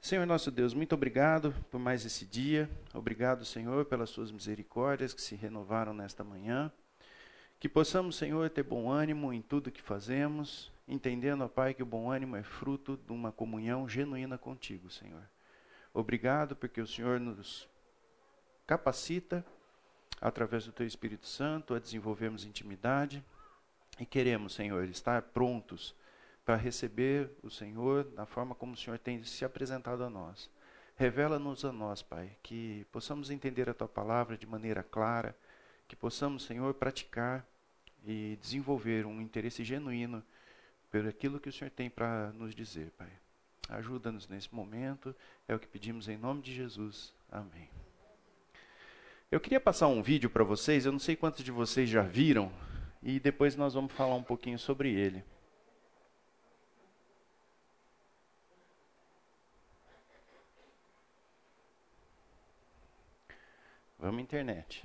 Senhor nosso Deus, muito obrigado por mais esse dia. Obrigado, Senhor, pelas suas misericórdias que se renovaram nesta manhã. Que possamos, Senhor, ter bom ânimo em tudo que fazemos, entendendo, ó Pai, que o bom ânimo é fruto de uma comunhão genuína contigo, Senhor. Obrigado porque o Senhor nos capacita, através do Teu Espírito Santo, a desenvolvermos intimidade e queremos, Senhor, estar prontos para receber o Senhor da forma como o Senhor tem se apresentado a nós. Revela-nos a nós, Pai, que possamos entender a Tua palavra de maneira clara, que possamos, Senhor, praticar e desenvolver um interesse genuíno por aquilo que o Senhor tem para nos dizer, Pai. Ajuda-nos nesse momento, é o que pedimos em nome de Jesus. Amém. Eu queria passar um vídeo para vocês, eu não sei quantos de vocês já viram, e depois nós vamos falar um pouquinho sobre ele. Vamos internet.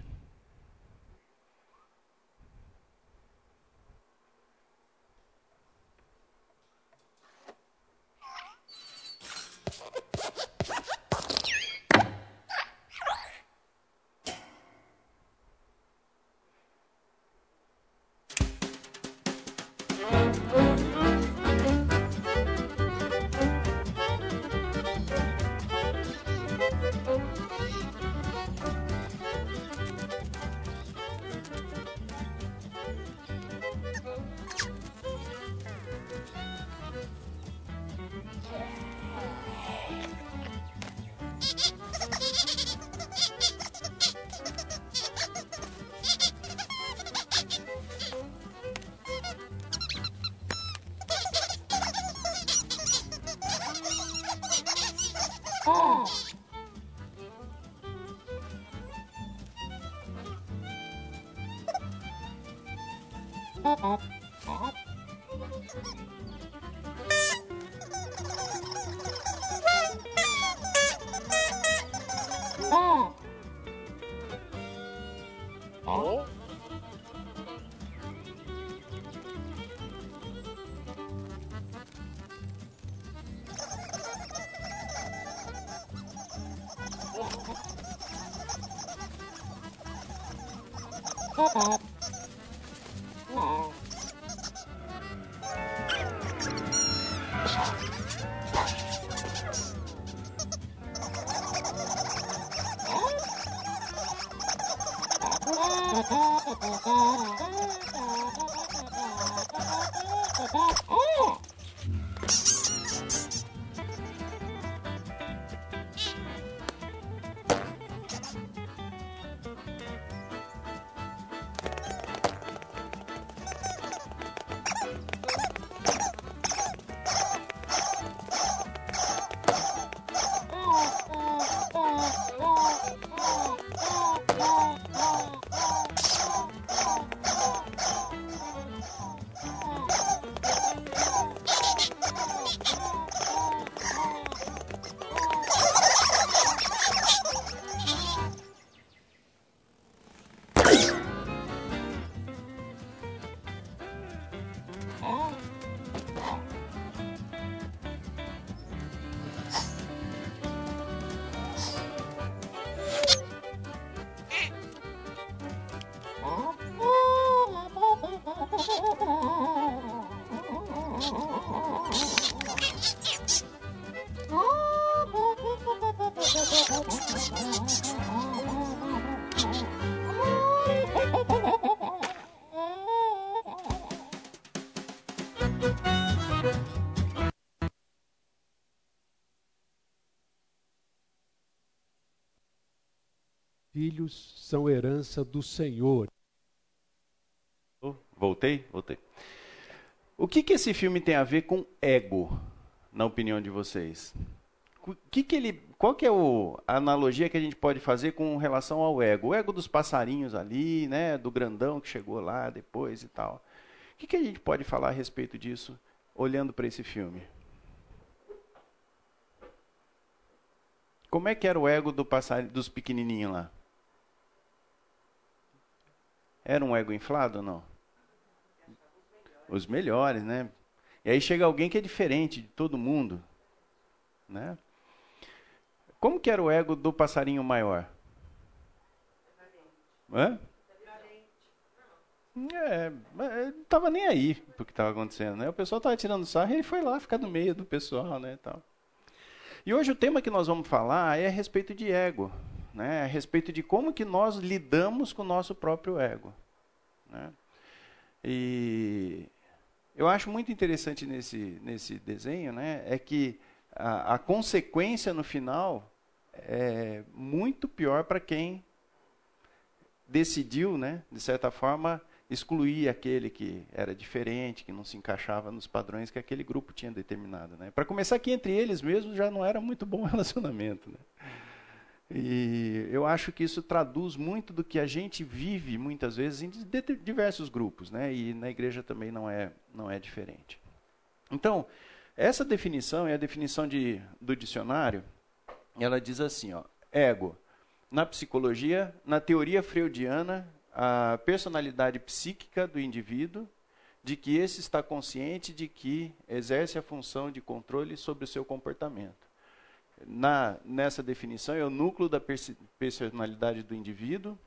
Filhos são herança do Senhor. Voltei? Voltei. O que, que esse filme tem a ver com ego, na opinião de vocês? Que que ele, qual que é o, a analogia que a gente pode fazer com relação ao ego? O ego dos passarinhos ali, né, do grandão que chegou lá depois e tal. O que, que a gente pode falar a respeito disso, olhando para esse filme? Como é que era o ego do passarinho, dos pequenininhos lá? Era um ego inflado ou não? Os melhores, né? E aí chega alguém que é diferente de todo mundo, né? Como que era o ego do passarinho maior? Hã? É, não estava nem aí pro que estava acontecendo, né? O pessoal estava tirando sarro e ele foi lá ficar no meio do pessoal, né, tal. E hoje o tema que nós vamos falar é a respeito de ego, né? A respeito de como que nós lidamos com o nosso próprio ego, né? E eu acho muito interessante nesse nesse desenho, né? É que a, a consequência no final é muito pior para quem decidiu, né, de certa forma, excluir aquele que era diferente, que não se encaixava nos padrões que aquele grupo tinha determinado. Né? Para começar, que entre eles mesmos já não era muito bom relacionamento. Né? E eu acho que isso traduz muito do que a gente vive muitas vezes em diversos grupos, né? E na igreja também não é não é diferente. Então, essa definição é a definição de, do dicionário. Ela diz assim, ó, ego, na psicologia, na teoria freudiana, a personalidade psíquica do indivíduo, de que esse está consciente de que exerce a função de controle sobre o seu comportamento. Na, nessa definição, é o núcleo da personalidade do indivíduo,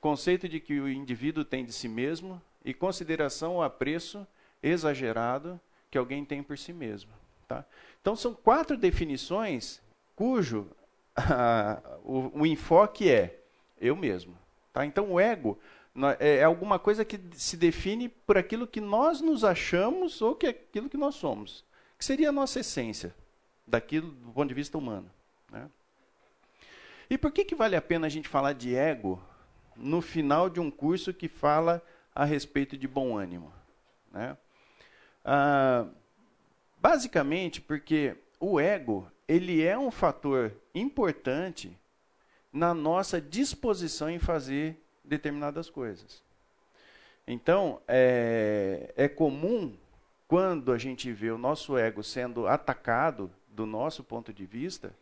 conceito de que o indivíduo tem de si mesmo e consideração ou apreço exagerado que alguém tem por si mesmo. Tá? Então, são quatro definições cujo o, o enfoque é eu mesmo. Tá? Então, o ego é, é alguma coisa que se define por aquilo que nós nos achamos ou que é aquilo que nós somos, que seria a nossa essência, daquilo do ponto de vista humano. Né? E por que, que vale a pena a gente falar de ego no final de um curso que fala a respeito de bom ânimo? Né? Ah, basicamente porque o ego ele é um fator importante na nossa disposição em fazer determinadas coisas. Então, é, é comum, quando a gente vê o nosso ego sendo atacado, do nosso ponto de vista,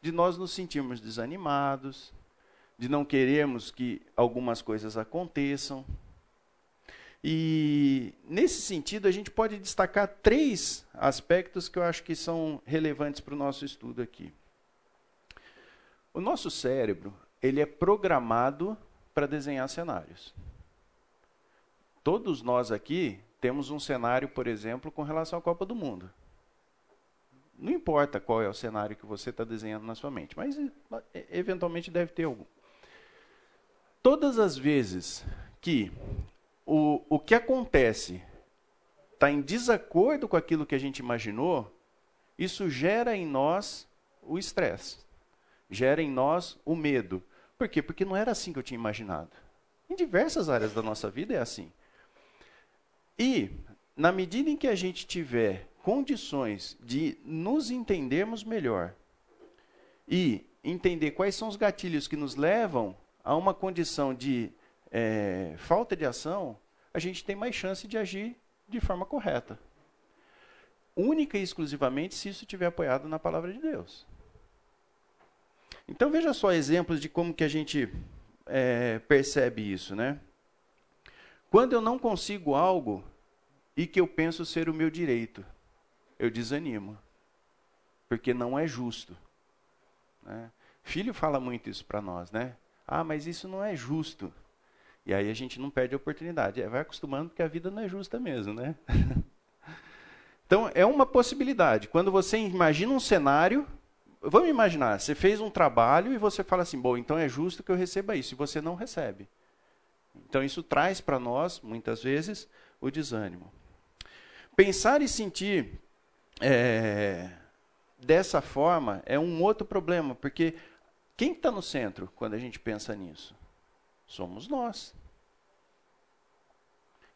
de nós nos sentirmos desanimados, de não querermos que algumas coisas aconteçam. E, nesse sentido, a gente pode destacar três aspectos que eu acho que são relevantes para o nosso estudo aqui. O nosso cérebro, ele é programado para desenhar cenários. Todos nós aqui temos um cenário, por exemplo, com relação à Copa do Mundo. Não importa qual é o cenário que você está desenhando na sua mente, mas eventualmente deve ter algum. Todas as vezes que o, o que acontece está em desacordo com aquilo que a gente imaginou, isso gera em nós o estresse, gera em nós o medo, por quê? Porque não era assim que eu tinha imaginado. Em diversas áreas da nossa vida é assim. E, na medida em que a gente tiver condições de nos entendermos melhor e entender quais são os gatilhos que nos levam a uma condição de é, falta de ação, a gente tem mais chance de agir de forma correta. Única e exclusivamente se isso estiver apoiado na palavra de Deus. Então veja só exemplos de como que a gente é, percebe isso, né? Quando eu não consigo algo e que eu penso ser o meu direito, eu desanimo, porque não é justo. Né? Filho fala muito isso para nós, né? Ah, mas isso não é justo. E aí a gente não perde a oportunidade. É, vai acostumando porque a vida não é justa mesmo, né? então é uma possibilidade. Quando você imagina um cenário Vamos imaginar, você fez um trabalho e você fala assim, bom, então é justo que eu receba isso, e você não recebe. Então isso traz para nós, muitas vezes, o desânimo. Pensar e sentir é, dessa forma é um outro problema, porque quem está no centro quando a gente pensa nisso? Somos nós.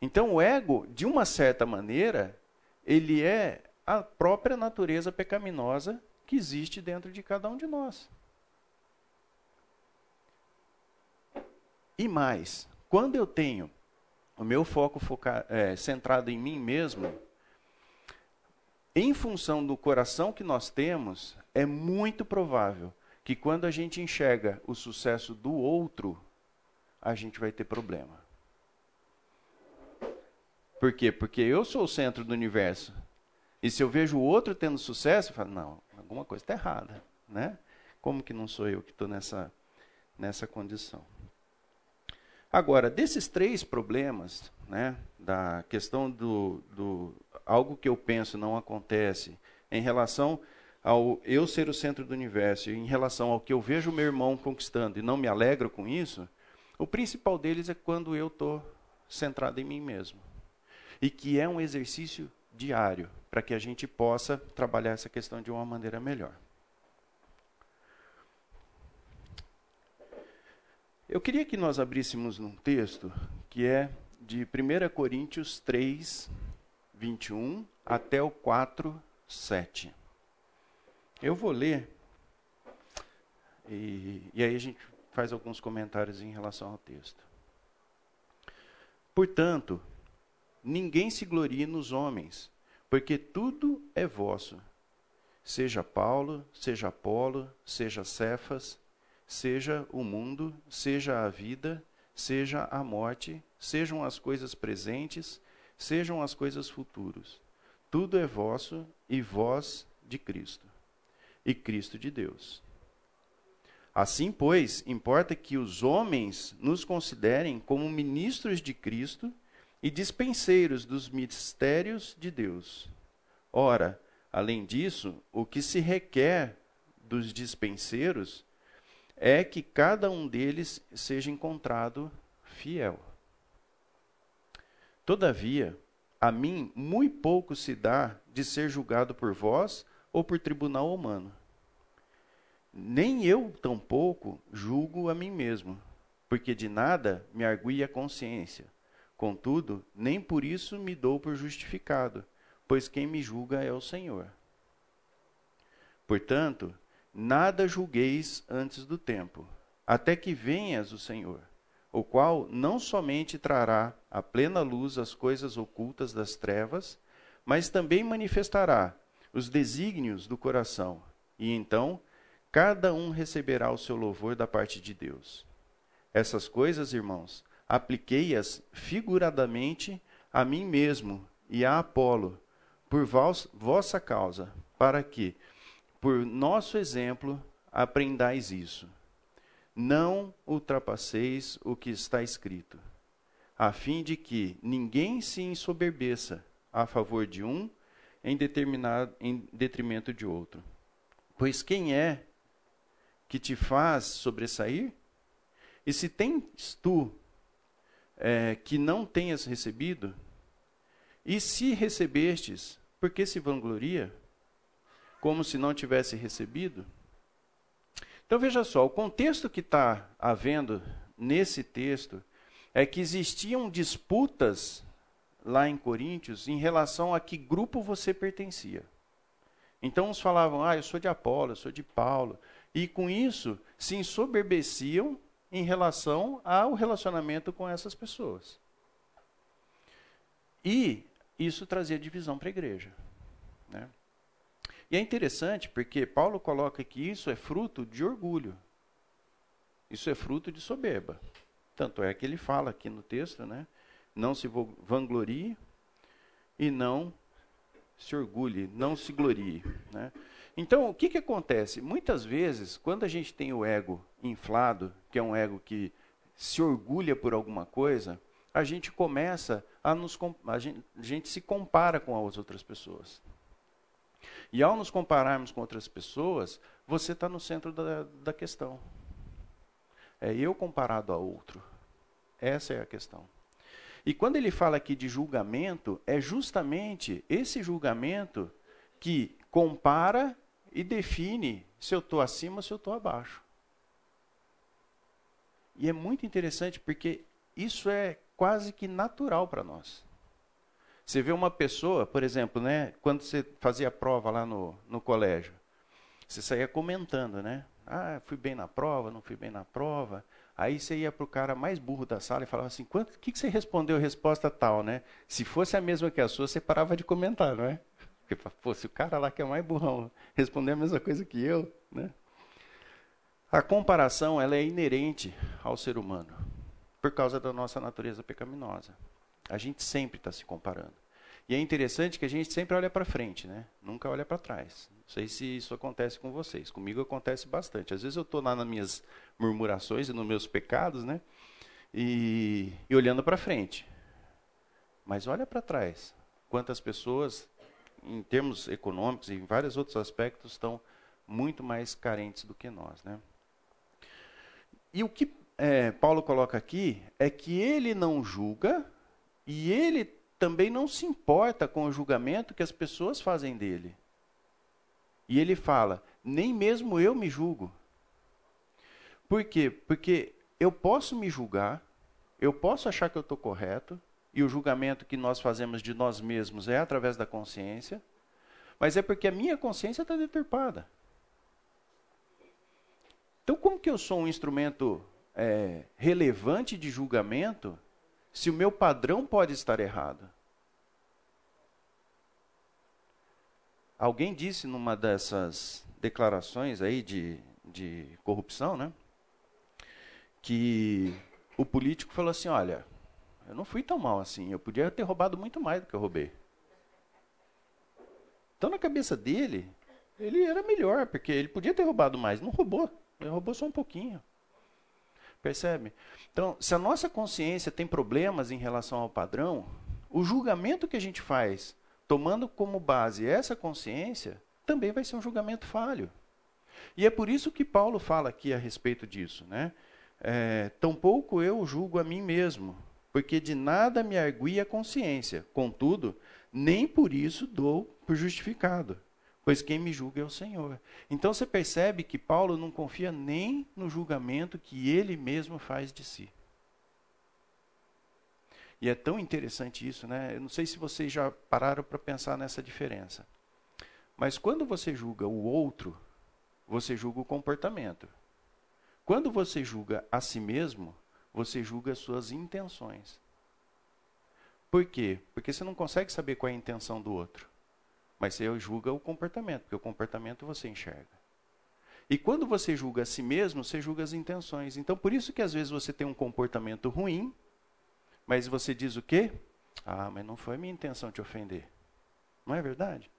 Então o ego, de uma certa maneira, ele é a própria natureza pecaminosa que existe dentro de cada um de nós. E mais, quando eu tenho o meu foco foca, é, centrado em mim mesmo, em função do coração que nós temos, é muito provável que quando a gente enxerga o sucesso do outro, a gente vai ter problema. Por quê? Porque eu sou o centro do universo. E se eu vejo o outro tendo sucesso, eu falo, não, alguma coisa está errada. Né? Como que não sou eu que estou nessa, nessa condição? Agora, desses três problemas, né, da questão do, do algo que eu penso não acontece, em relação ao eu ser o centro do universo, em relação ao que eu vejo meu irmão conquistando e não me alegro com isso, o principal deles é quando eu estou centrado em mim mesmo. E que é um exercício diário, para que a gente possa trabalhar essa questão de uma maneira melhor. Eu queria que nós abríssemos num texto que é de 1 Coríntios 3, 21 até o 4, 7. Eu vou ler e, e aí a gente faz alguns comentários em relação ao texto. Portanto, ninguém se glorie nos homens, porque tudo é vosso. Seja Paulo, seja Apolo, seja Cefas, seja o mundo, seja a vida, seja a morte, sejam as coisas presentes, sejam as coisas futuras. Tudo é vosso e vós de Cristo, e Cristo de Deus. Assim, pois, importa que os homens nos considerem como ministros de Cristo e dispenseiros dos mistérios de Deus. Ora, além disso, o que se requer dos dispenseiros é que cada um deles seja encontrado fiel. Todavia, a mim muito pouco se dá de ser julgado por vós ou por tribunal humano nem eu tampouco julgo a mim mesmo, porque de nada me argui a consciência. Contudo, nem por isso me dou por justificado, pois quem me julga é o Senhor. Portanto, nada julgueis antes do tempo, até que venhas o Senhor, o qual não somente trará à plena luz as coisas ocultas das trevas, mas também manifestará os desígnios do coração, e então cada um receberá o seu louvor da parte de Deus. Essas coisas, irmãos, apliquei-as figuradamente a mim mesmo e a Apolo, por vos, vossa causa, para que, por nosso exemplo, aprendais isso. Não ultrapasseis o que está escrito, a fim de que ninguém se ensoberbeça a favor de um em, determinado, em detrimento de outro. Pois quem é que te faz sobressair? E se tens tu é, que não tenhas recebido, e se recebestes, por que se vangloria? Como se não tivesse recebido? Então veja só, o contexto que está havendo nesse texto é que existiam disputas lá em Coríntios em relação a que grupo você pertencia. Então uns falavam, ah, eu sou de Apolo, eu sou de Paulo, e com isso se ensoberbeciam em relação ao relacionamento com essas pessoas. E isso trazia divisão para a igreja. Né? E é interessante porque Paulo coloca que isso é fruto de orgulho. Isso é fruto de soberba. Tanto é que ele fala aqui no texto, né? Não se vanglorie e não se orgulhe, não se glorie. Né? Então, o que, que acontece? Muitas vezes, quando a gente tem o ego inflado, que é um ego que se orgulha por alguma coisa, a gente começa a nos a gente, a gente se compara com as outras pessoas. E ao nos compararmos com outras pessoas, você está no centro da, da questão. É eu comparado a outro. Essa é a questão. E quando ele fala aqui de julgamento, é justamente esse julgamento que compara e define se eu estou acima ou se eu estou abaixo. E é muito interessante porque isso é quase que natural para nós. Você vê uma pessoa, por exemplo, né, quando você fazia prova lá no, no colégio, você saía comentando, né? Ah, fui bem na prova, não fui bem na prova. Aí você ia para o cara mais burro da sala e falava assim: o que, que você respondeu resposta tal, né? Se fosse a mesma que a sua, você parava de comentar, não é? Porque, pô, se o cara lá que é mais burrão responder a mesma coisa que eu, né? A comparação, ela é inerente ao ser humano, por causa da nossa natureza pecaminosa. A gente sempre está se comparando. E é interessante que a gente sempre olha para frente, né? Nunca olha para trás. Não sei se isso acontece com vocês. Comigo acontece bastante. Às vezes eu estou lá nas minhas murmurações e nos meus pecados, né? E, e olhando para frente. Mas olha para trás. Quantas pessoas, em termos econômicos e em vários outros aspectos, estão muito mais carentes do que nós, né? E o que é, Paulo coloca aqui é que ele não julga e ele também não se importa com o julgamento que as pessoas fazem dele. E ele fala: nem mesmo eu me julgo. Por quê? Porque eu posso me julgar, eu posso achar que eu estou correto, e o julgamento que nós fazemos de nós mesmos é através da consciência, mas é porque a minha consciência está deturpada. Então, como que eu sou um instrumento é, relevante de julgamento se o meu padrão pode estar errado? Alguém disse numa dessas declarações aí de, de corrupção, né? Que o político falou assim: olha, eu não fui tão mal assim, eu podia ter roubado muito mais do que eu roubei. Então, na cabeça dele, ele era melhor, porque ele podia ter roubado mais, não roubou, ele roubou só um pouquinho. Percebe? Então, se a nossa consciência tem problemas em relação ao padrão, o julgamento que a gente faz tomando como base essa consciência, também vai ser um julgamento falho. E é por isso que Paulo fala aqui a respeito disso. Né? É, Tampouco eu julgo a mim mesmo, porque de nada me argui a consciência. Contudo, nem por isso dou por justificado, pois quem me julga é o Senhor. Então você percebe que Paulo não confia nem no julgamento que ele mesmo faz de si. E é tão interessante isso, né? Eu não sei se vocês já pararam para pensar nessa diferença. Mas quando você julga o outro, você julga o comportamento. Quando você julga a si mesmo, você julga as suas intenções. Por quê? Porque você não consegue saber qual é a intenção do outro. Mas você julga o comportamento, porque o comportamento você enxerga. E quando você julga a si mesmo, você julga as intenções. Então, por isso que às vezes você tem um comportamento ruim, mas você diz o quê? Ah, mas não foi minha intenção te ofender. Não é verdade?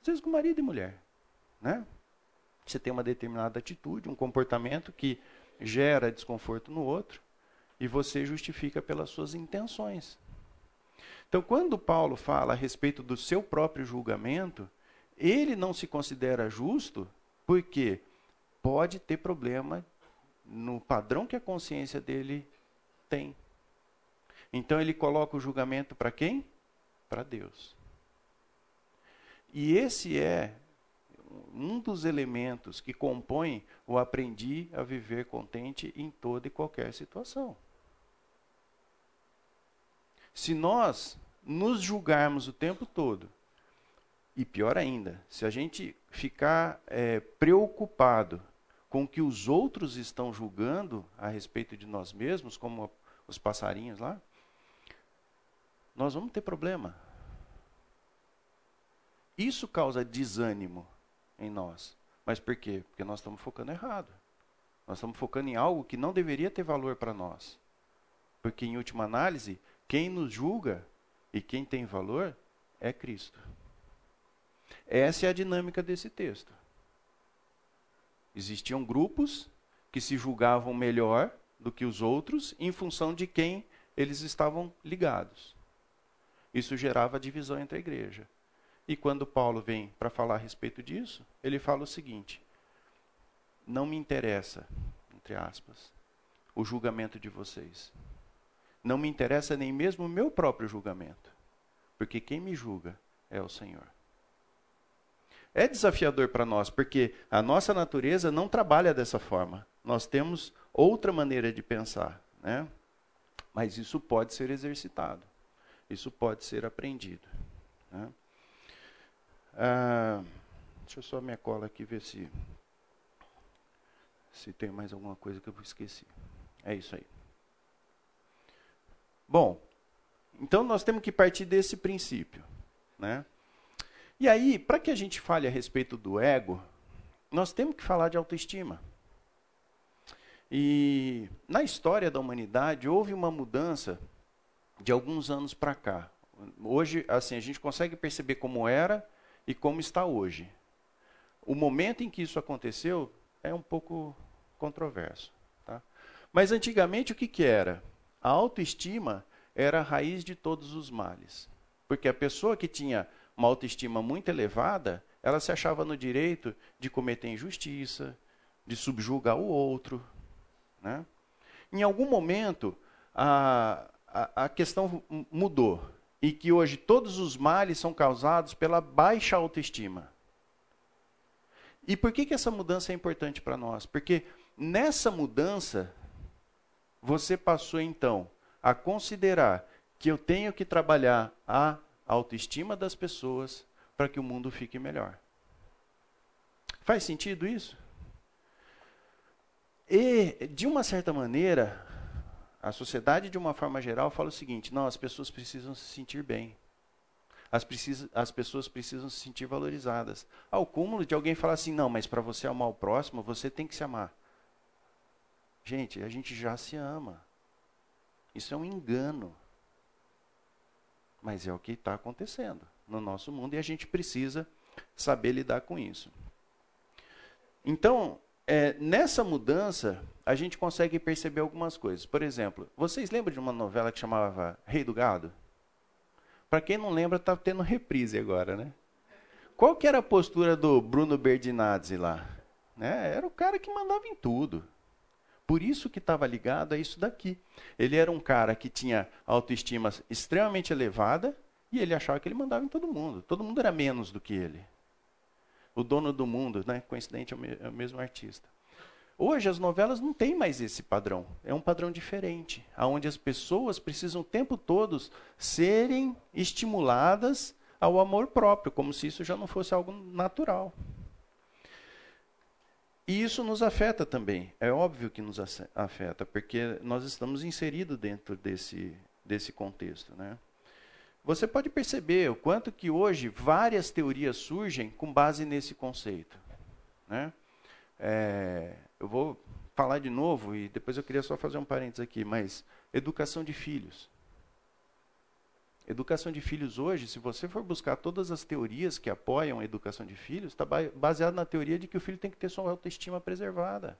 Às vezes com marido e mulher, né? Você tem uma determinada atitude, um comportamento que gera desconforto no outro e você justifica pelas suas intenções. Então, quando Paulo fala a respeito do seu próprio julgamento, ele não se considera justo porque pode ter problema no padrão que a consciência dele tem. Então ele coloca o julgamento para quem? Para Deus. E esse é um dos elementos que compõem o aprendi a viver contente em toda e qualquer situação. Se nós nos julgarmos o tempo todo, e pior ainda, se a gente ficar é, preocupado com o que os outros estão julgando a respeito de nós mesmos, como os passarinhos lá, nós vamos ter problema. Isso causa desânimo em nós. Mas por quê? Porque nós estamos focando errado. Nós estamos focando em algo que não deveria ter valor para nós. Porque, em última análise, quem nos julga e quem tem valor é Cristo. Essa é a dinâmica desse texto. Existiam grupos que se julgavam melhor do que os outros em função de quem eles estavam ligados. Isso gerava divisão entre a igreja. E quando Paulo vem para falar a respeito disso, ele fala o seguinte: não me interessa, entre aspas, o julgamento de vocês. Não me interessa nem mesmo o meu próprio julgamento, porque quem me julga é o Senhor. É desafiador para nós, porque a nossa natureza não trabalha dessa forma. Nós temos outra maneira de pensar, né? Mas isso pode ser exercitado. Isso pode ser aprendido. Né? Ah, deixa eu só minha cola aqui ver se se tem mais alguma coisa que eu esqueci. É isso aí. Bom, então nós temos que partir desse princípio, né? E aí, para que a gente fale a respeito do ego, nós temos que falar de autoestima. E na história da humanidade houve uma mudança de alguns anos para cá. Hoje, assim, a gente consegue perceber como era e como está hoje. o momento em que isso aconteceu é um pouco controverso. Tá? Mas antigamente o que, que era? A autoestima era a raiz de todos os males. Porque a pessoa que tinha uma autoestima muito elevada, ela se achava no direito de cometer injustiça, de subjugar o outro. Né? Em algum momento, a, a, a questão mudou. E que hoje todos os males são causados pela baixa autoestima. E por que, que essa mudança é importante para nós? Porque nessa mudança, você passou então a considerar que eu tenho que trabalhar a autoestima das pessoas para que o mundo fique melhor. Faz sentido isso? E, de uma certa maneira, a sociedade, de uma forma geral, fala o seguinte: não, as pessoas precisam se sentir bem. As, precisa, as pessoas precisam se sentir valorizadas. Ao cúmulo de alguém falar assim: não, mas para você amar o próximo, você tem que se amar. Gente, a gente já se ama. Isso é um engano. Mas é o que está acontecendo no nosso mundo e a gente precisa saber lidar com isso. Então, é, nessa mudança, a gente consegue perceber algumas coisas. Por exemplo, vocês lembram de uma novela que chamava Rei do Gado? Para quem não lembra, está tendo reprise agora, né? Qual que era a postura do Bruno Berdinazzi lá? Né? Era o cara que mandava em tudo. Por isso que estava ligado a isso daqui. Ele era um cara que tinha autoestima extremamente elevada e ele achava que ele mandava em todo mundo. Todo mundo era menos do que ele. O dono do mundo, né? coincidente, é, é o mesmo artista. Hoje as novelas não têm mais esse padrão. É um padrão diferente, onde as pessoas precisam o tempo todo serem estimuladas ao amor próprio, como se isso já não fosse algo natural. E isso nos afeta também. É óbvio que nos afeta, porque nós estamos inseridos dentro desse, desse contexto. Né? Você pode perceber o quanto que hoje várias teorias surgem com base nesse conceito. Né? É, eu vou falar de novo e depois eu queria só fazer um parênteses aqui, mas educação de filhos. Educação de filhos hoje, se você for buscar todas as teorias que apoiam a educação de filhos, está baseado na teoria de que o filho tem que ter sua autoestima preservada.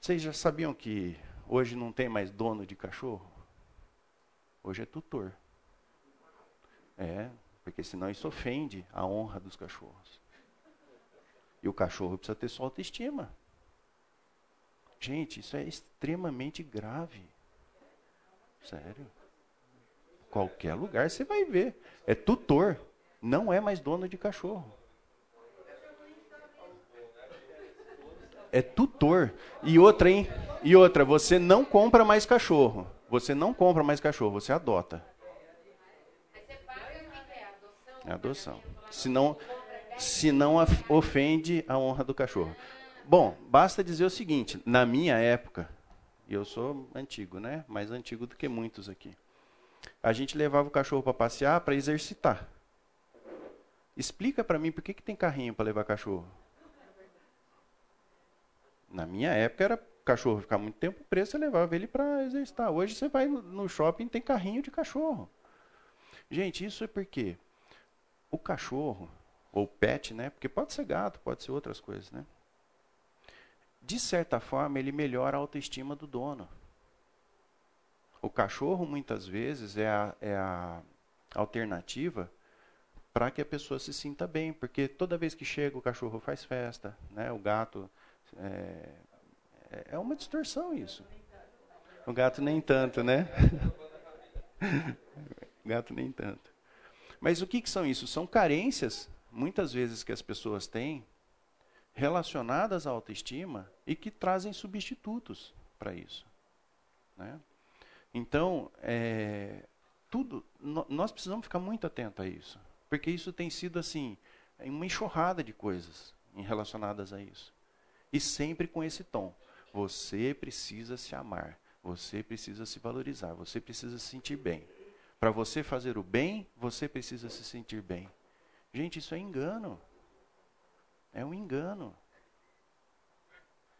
Vocês já sabiam que Hoje não tem mais dono de cachorro. Hoje é tutor. É, porque senão isso ofende a honra dos cachorros. E o cachorro precisa ter sua autoestima. Gente, isso é extremamente grave. Sério. Qualquer lugar você vai ver. É tutor. Não é mais dono de cachorro. é tutor. E outra, hein? E outra, você não compra mais cachorro. Você não compra mais cachorro, você adota. É adoção. Senão, se não ofende a honra do cachorro. Bom, basta dizer o seguinte: na minha época, e eu sou antigo, né? Mais antigo do que muitos aqui. A gente levava o cachorro para passear para exercitar. Explica para mim por que, que tem carrinho para levar cachorro. Na minha época era cachorro ficar muito tempo preso, você levava ele para exercitar. Hoje você vai no shopping tem carrinho de cachorro. Gente, isso é porque o cachorro, ou pet, né? Porque pode ser gato, pode ser outras coisas, né? De certa forma, ele melhora a autoestima do dono. O cachorro, muitas vezes, é a, é a alternativa para que a pessoa se sinta bem, porque toda vez que chega o cachorro faz festa, né? O gato é, é uma distorção isso. O gato nem tanto, né? o gato nem tanto. Mas o que, que são isso? São carências, muitas vezes, que as pessoas têm relacionadas à autoestima e que trazem substitutos para isso. Né? Então, é, tudo, no, nós precisamos ficar muito atentos a isso, porque isso tem sido assim uma enxurrada de coisas relacionadas a isso. E sempre com esse tom. Você precisa se amar. Você precisa se valorizar. Você precisa se sentir bem. Para você fazer o bem, você precisa se sentir bem. Gente, isso é engano. É um engano.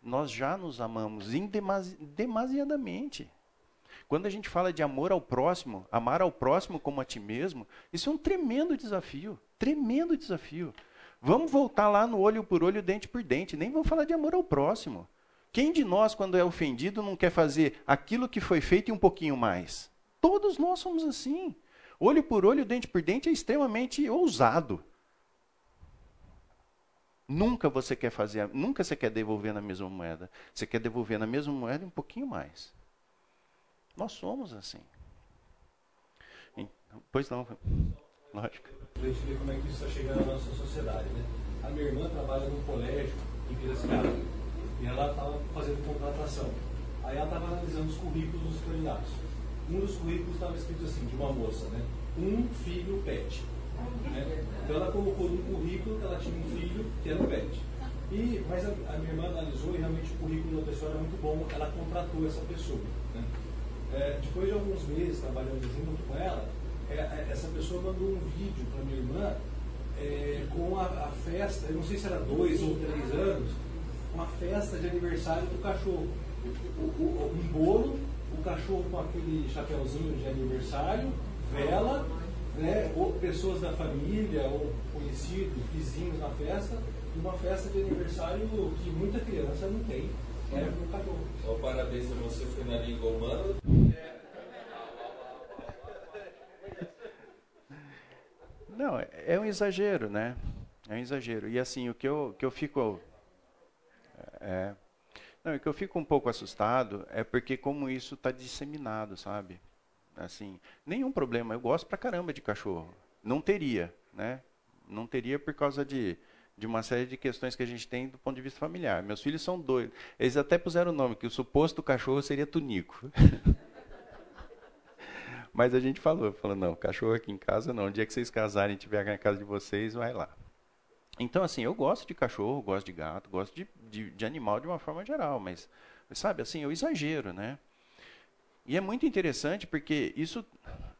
Nós já nos amamos demasi demasiadamente. Quando a gente fala de amor ao próximo, amar ao próximo como a ti mesmo, isso é um tremendo desafio. Tremendo desafio. Vamos voltar lá no olho por olho, dente por dente. Nem vamos falar de amor ao próximo. Quem de nós, quando é ofendido, não quer fazer aquilo que foi feito e um pouquinho mais? Todos nós somos assim. Olho por olho, dente por dente é extremamente ousado. Nunca você quer fazer, nunca você quer devolver na mesma moeda. Você quer devolver na mesma moeda um pouquinho mais. Nós somos assim. Pois não, lógico. Gente vê como é que isso está chegando na nossa sociedade. Né? A minha irmã trabalha num colégio em Piracicaba e ela estava fazendo contratação. Aí ela estava analisando os currículos dos candidatos. Um dos currículos estava escrito assim, de uma moça, né? Um filho pet. Né? Então ela colocou no currículo que ela tinha um filho que era um pet. E, mas a, a, minha irmã analisou e realmente o currículo da pessoa era muito bom, ela contratou essa pessoa. Né? É, depois de alguns meses trabalhando junto com ela, é, é essa pessoa mandou um vídeo para minha irmã é, com a, a, festa, eu não sei se era dois ou três anos, uma festa de aniversário do cachorro. O, o, um bolo, o cachorro com aquele chapéuzinho de aniversário, vela, né, ou pessoas da família, ou conhecidos, vizinhos na festa, uma festa de aniversário que muita criança não tem, era é o cachorro. Oh, parabéns a você, foi na língua humana. Não, é um exagero, né? É um exagero. E assim, o que eu, que eu fico. É, não, o que eu fico um pouco assustado é porque como isso está disseminado, sabe? Assim, nenhum problema. Eu gosto pra caramba de cachorro. Não teria, né? Não teria por causa de, de uma série de questões que a gente tem do ponto de vista familiar. Meus filhos são doidos. Eles até puseram o nome, que o suposto cachorro seria Tunico. Mas a gente falou, falou, não, cachorro aqui em casa não. O dia que vocês casarem e tiver na casa de vocês, vai lá. Então, assim, eu gosto de cachorro, gosto de gato, gosto de, de, de animal de uma forma geral, mas, sabe, assim, eu exagero, né? E é muito interessante porque isso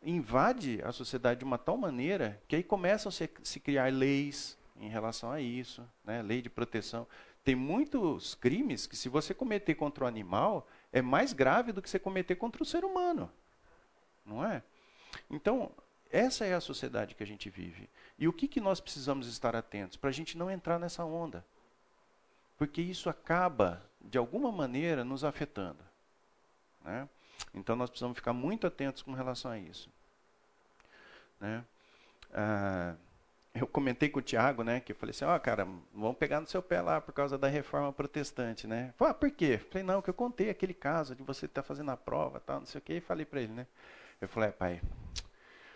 invade a sociedade de uma tal maneira que aí começam a se, se criar leis em relação a isso, né? lei de proteção. Tem muitos crimes que, se você cometer contra o animal, é mais grave do que você cometer contra o ser humano. Não é? Então, essa é a sociedade que a gente vive. E o que, que nós precisamos estar atentos? Para a gente não entrar nessa onda. Porque isso acaba, de alguma maneira, nos afetando. Né? Então nós precisamos ficar muito atentos com relação a isso. Né? Ah, eu comentei com o Tiago, né, que eu falei assim, ó, oh, cara, vamos pegar no seu pé lá por causa da reforma protestante, né? Falei, ah, por quê? Falei, não, que eu contei aquele caso de você estar tá fazendo a prova, tal, não sei o quê, e falei para ele, né? Eu falei, é, pai,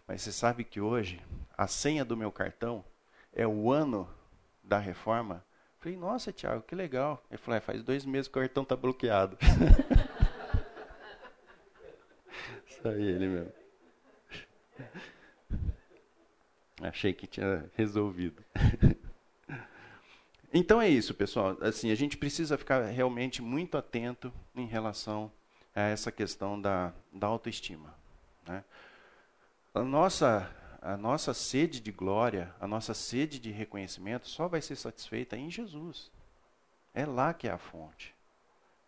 mas você sabe que hoje a senha do meu cartão é o ano da reforma? falei, nossa, Tiago, que legal. Ele falou, é, faz dois meses que o cartão está bloqueado. Só ele mesmo. Achei que tinha resolvido. Então é isso, pessoal. Assim, a gente precisa ficar realmente muito atento em relação a essa questão da, da autoestima. Né? A, nossa, a nossa sede de glória, a nossa sede de reconhecimento só vai ser satisfeita em Jesus. É lá que é a fonte.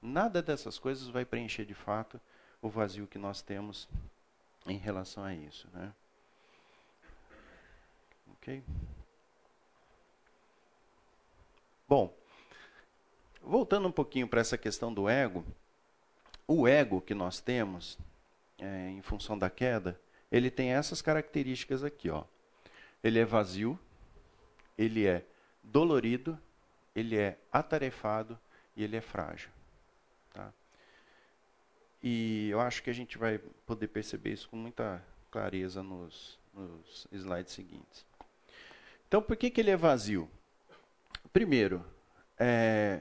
Nada dessas coisas vai preencher de fato o vazio que nós temos em relação a isso. Né? Ok? Bom, voltando um pouquinho para essa questão do ego, o ego que nós temos, é, em função da queda, ele tem essas características aqui. Ó. Ele é vazio, ele é dolorido, ele é atarefado e ele é frágil. E eu acho que a gente vai poder perceber isso com muita clareza nos, nos slides seguintes. Então, por que, que ele é vazio? Primeiro, é,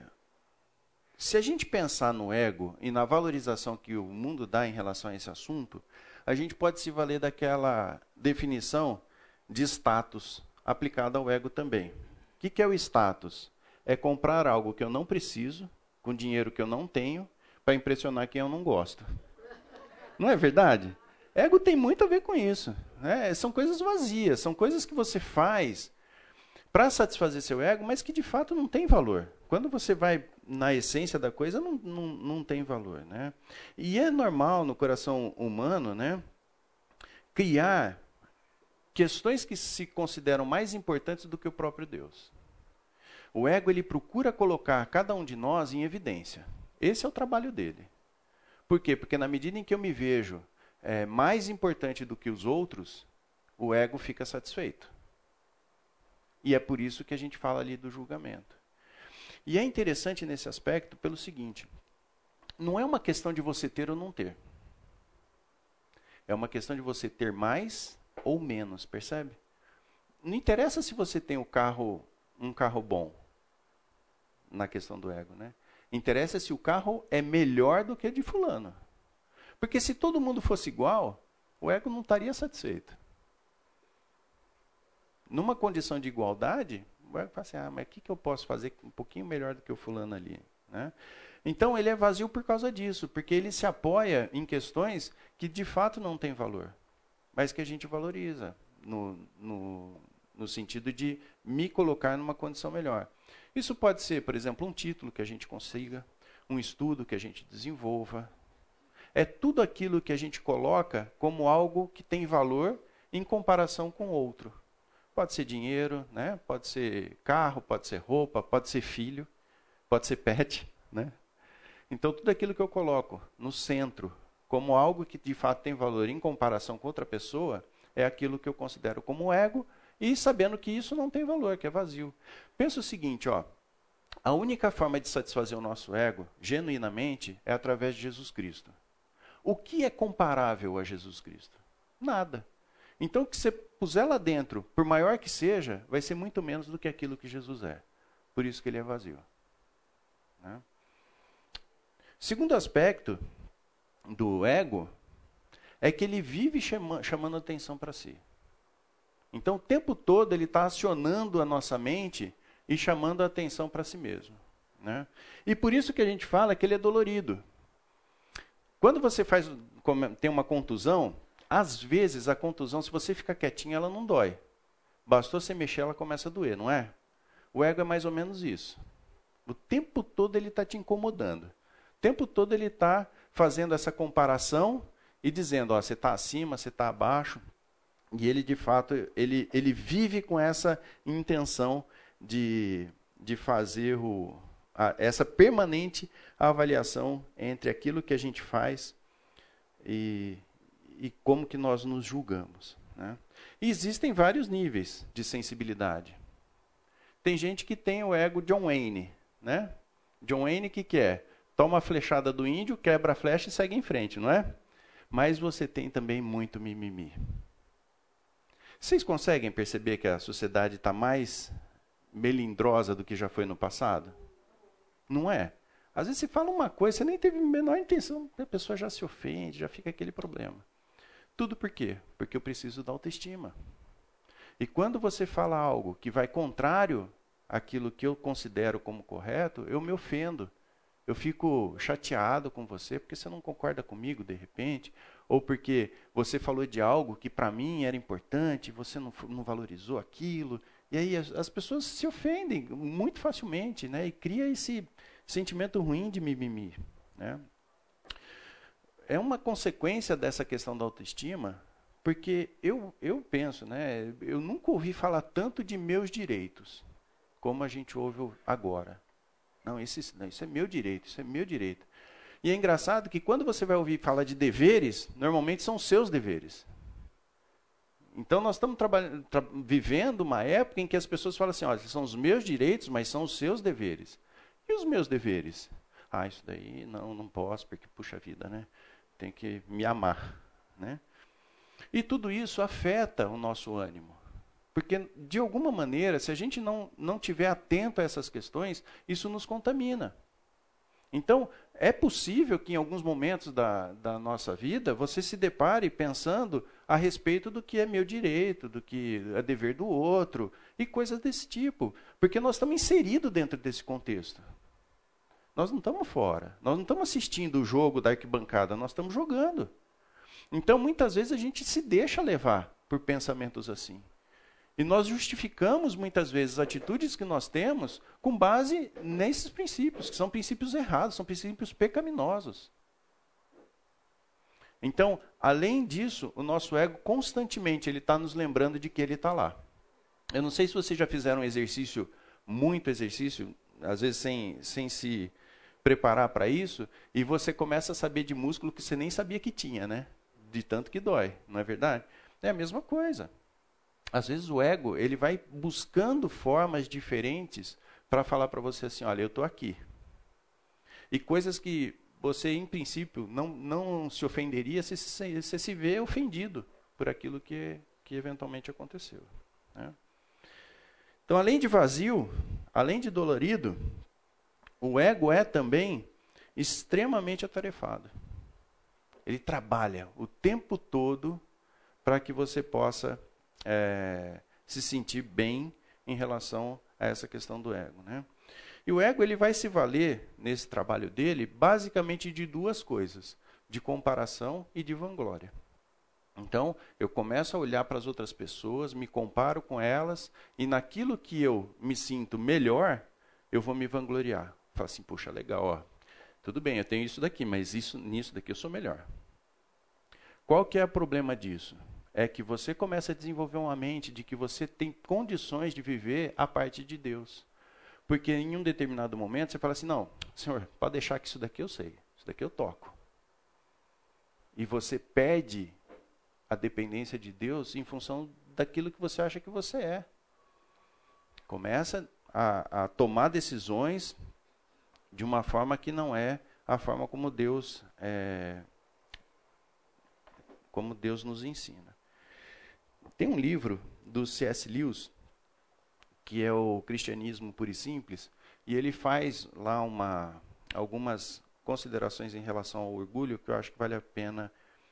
se a gente pensar no ego e na valorização que o mundo dá em relação a esse assunto, a gente pode se valer daquela definição de status aplicada ao ego também. O que, que é o status? É comprar algo que eu não preciso, com dinheiro que eu não tenho, para impressionar quem eu não gosto. Não é verdade? Ego tem muito a ver com isso. Né? São coisas vazias, são coisas que você faz para satisfazer seu ego, mas que de fato não tem valor. Quando você vai na essência da coisa, não, não, não tem valor. Né? E é normal no coração humano né, criar questões que se consideram mais importantes do que o próprio Deus. O ego ele procura colocar cada um de nós em evidência. Esse é o trabalho dele. Por quê? Porque na medida em que eu me vejo é, mais importante do que os outros, o ego fica satisfeito. E é por isso que a gente fala ali do julgamento. E é interessante nesse aspecto pelo seguinte: não é uma questão de você ter ou não ter. É uma questão de você ter mais ou menos, percebe? Não interessa se você tem um carro, um carro bom na questão do ego, né? Interessa se o carro é melhor do que o de fulano. Porque se todo mundo fosse igual, o ego não estaria satisfeito. Numa condição de igualdade, o ego fala assim, ah, mas o que, que eu posso fazer um pouquinho melhor do que o fulano ali? Né? Então ele é vazio por causa disso, porque ele se apoia em questões que de fato não têm valor mas que a gente valoriza no, no, no sentido de me colocar numa condição melhor. Isso pode ser, por exemplo, um título que a gente consiga, um estudo que a gente desenvolva. É tudo aquilo que a gente coloca como algo que tem valor em comparação com outro. Pode ser dinheiro, né? pode ser carro, pode ser roupa, pode ser filho, pode ser pet. Né? Então, tudo aquilo que eu coloco no centro como algo que de fato tem valor em comparação com outra pessoa, é aquilo que eu considero como ego, e sabendo que isso não tem valor, que é vazio. Pensa o seguinte, ó, a única forma de satisfazer o nosso ego, genuinamente, é através de Jesus Cristo. O que é comparável a Jesus Cristo? Nada. Então, o que você puser lá dentro, por maior que seja, vai ser muito menos do que aquilo que Jesus é. Por isso que ele é vazio. Né? Segundo aspecto do ego é que ele vive chama, chamando atenção para si. Então, o tempo todo ele está acionando a nossa mente e chamando a atenção para si mesmo. Né? E por isso que a gente fala que ele é dolorido. Quando você faz, tem uma contusão, às vezes a contusão, se você ficar quietinho, ela não dói. Bastou você mexer, ela começa a doer, não é? O ego é mais ou menos isso. O tempo todo ele está te incomodando. O tempo todo ele está fazendo essa comparação e dizendo, ó, você está acima, você está abaixo. E ele, de fato, ele, ele vive com essa intenção de, de fazer o, a, essa permanente avaliação entre aquilo que a gente faz e, e como que nós nos julgamos. Né? Existem vários níveis de sensibilidade. Tem gente que tem o ego John Wayne. Né? John Wayne, o que, que é? toma a flechada do índio, quebra a flecha e segue em frente, não é? Mas você tem também muito mimimi. Vocês conseguem perceber que a sociedade está mais melindrosa do que já foi no passado? Não é? Às vezes você fala uma coisa, você nem teve a menor intenção, a pessoa já se ofende, já fica aquele problema. Tudo por quê? Porque eu preciso da autoestima. E quando você fala algo que vai contrário àquilo que eu considero como correto, eu me ofendo. Eu fico chateado com você porque você não concorda comigo de repente, ou porque você falou de algo que para mim era importante, você não, não valorizou aquilo. E aí as, as, pessoas se ofendem muito facilmente, né? E cria esse sentimento ruim de mimimi, né? É uma consequência dessa questão da autoestima, porque eu, eu penso, né? Eu nunca ouvi falar tanto de meus direitos como a gente ouve agora. Não, isso, não, isso é meu direito, isso é meu direito. E é engraçado que quando você vai ouvir falar de deveres, normalmente são seus deveres. Então nós estamos vivendo uma época em que as pessoas falam assim, olha, são os meus direitos, mas são os seus deveres. E os meus deveres? Ah, isso daí não, não posso, porque puxa vida, né? Tem que me amar, né? E tudo isso afeta o nosso ânimo. Porque, de alguma maneira, se a gente não, não tiver atento a essas questões, isso nos contamina. Então, é possível que em alguns momentos da, da nossa vida você se depare pensando a respeito do que é meu direito, do que é dever do outro, e coisas desse tipo. Porque nós estamos inseridos dentro desse contexto. Nós não estamos fora. Nós não estamos assistindo o jogo da arquibancada, nós estamos jogando. Então, muitas vezes, a gente se deixa levar por pensamentos assim. E nós justificamos muitas vezes as atitudes que nós temos com base nesses princípios, que são princípios errados, são princípios pecaminosos. Então, além disso, o nosso ego constantemente ele está nos lembrando de que ele está lá. Eu não sei se vocês já fizeram um exercício, muito exercício, às vezes sem, sem se preparar para isso, e você começa a saber de músculo que você nem sabia que tinha, né? De tanto que dói, não é verdade? É a mesma coisa. Às vezes o ego ele vai buscando formas diferentes para falar para você assim, olha, eu estou aqui. E coisas que você, em princípio, não, não se ofenderia se você se vê ofendido por aquilo que, que eventualmente aconteceu. Né? Então, além de vazio, além de dolorido, o ego é também extremamente atarefado. Ele trabalha o tempo todo para que você possa é, se sentir bem em relação a essa questão do ego. Né? E o ego ele vai se valer nesse trabalho dele basicamente de duas coisas: de comparação e de vanglória. Então, eu começo a olhar para as outras pessoas, me comparo com elas, e naquilo que eu me sinto melhor, eu vou me vangloriar. Falo assim, puxa, legal, ó. Tudo bem, eu tenho isso daqui, mas isso, nisso daqui eu sou melhor. Qual que é o problema disso? É que você começa a desenvolver uma mente de que você tem condições de viver a parte de Deus. Porque em um determinado momento você fala assim: não, senhor, pode deixar que isso daqui eu sei, isso daqui eu toco. E você perde a dependência de Deus em função daquilo que você acha que você é. Começa a, a tomar decisões de uma forma que não é a forma como Deus é, como Deus nos ensina. Tem um livro do C.S. Lewis que é o cristianismo puro e simples, e ele faz lá uma, algumas considerações em relação ao orgulho que eu acho que vale a pena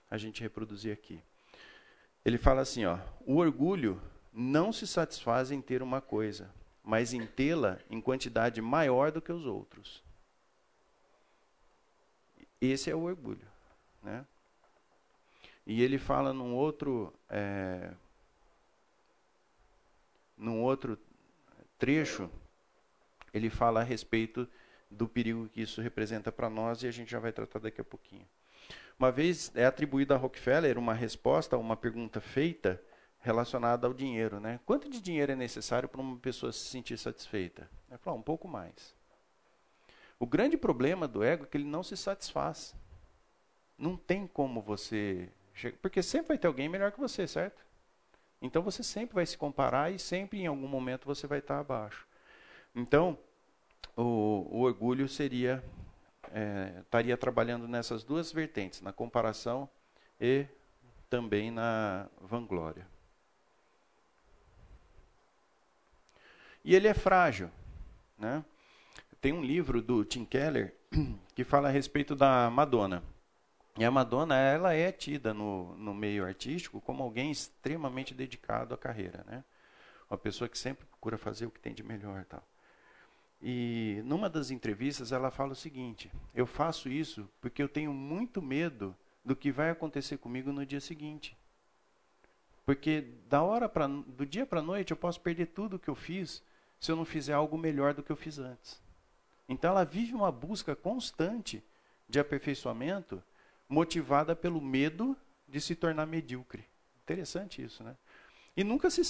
a gente reproduzir aqui. Ele fala assim, ó, o orgulho não se satisfaz em ter uma coisa, mas em tê-la em quantidade maior do que os outros. Esse é o orgulho, né? E ele fala num outro, é, num outro trecho, ele fala a respeito do perigo que isso representa para nós e a gente já vai tratar daqui a pouquinho. Uma vez é atribuída a Rockefeller uma resposta a uma pergunta feita relacionada ao dinheiro, né? Quanto de dinheiro é necessário para uma pessoa se sentir satisfeita? Ele falou, um pouco mais. O grande problema do ego é que ele não se satisfaz. Não tem como você, porque sempre vai ter alguém melhor que você, certo? Então você sempre vai se comparar e sempre em algum momento você vai estar abaixo. Então, o, o orgulho seria é, estaria trabalhando nessas duas vertentes, na comparação e também na vanglória. E ele é frágil. Né? Tem um livro do Tim Keller que fala a respeito da Madonna. E a Madonna, ela é tida no, no meio artístico como alguém extremamente dedicado à carreira, né? Uma pessoa que sempre procura fazer o que tem de melhor, tal. E numa das entrevistas ela fala o seguinte: eu faço isso porque eu tenho muito medo do que vai acontecer comigo no dia seguinte. Porque da hora para do dia para noite eu posso perder tudo o que eu fiz se eu não fizer algo melhor do que eu fiz antes. Então ela vive uma busca constante de aperfeiçoamento motivada pelo medo de se tornar medíocre. Interessante isso, né? E nunca se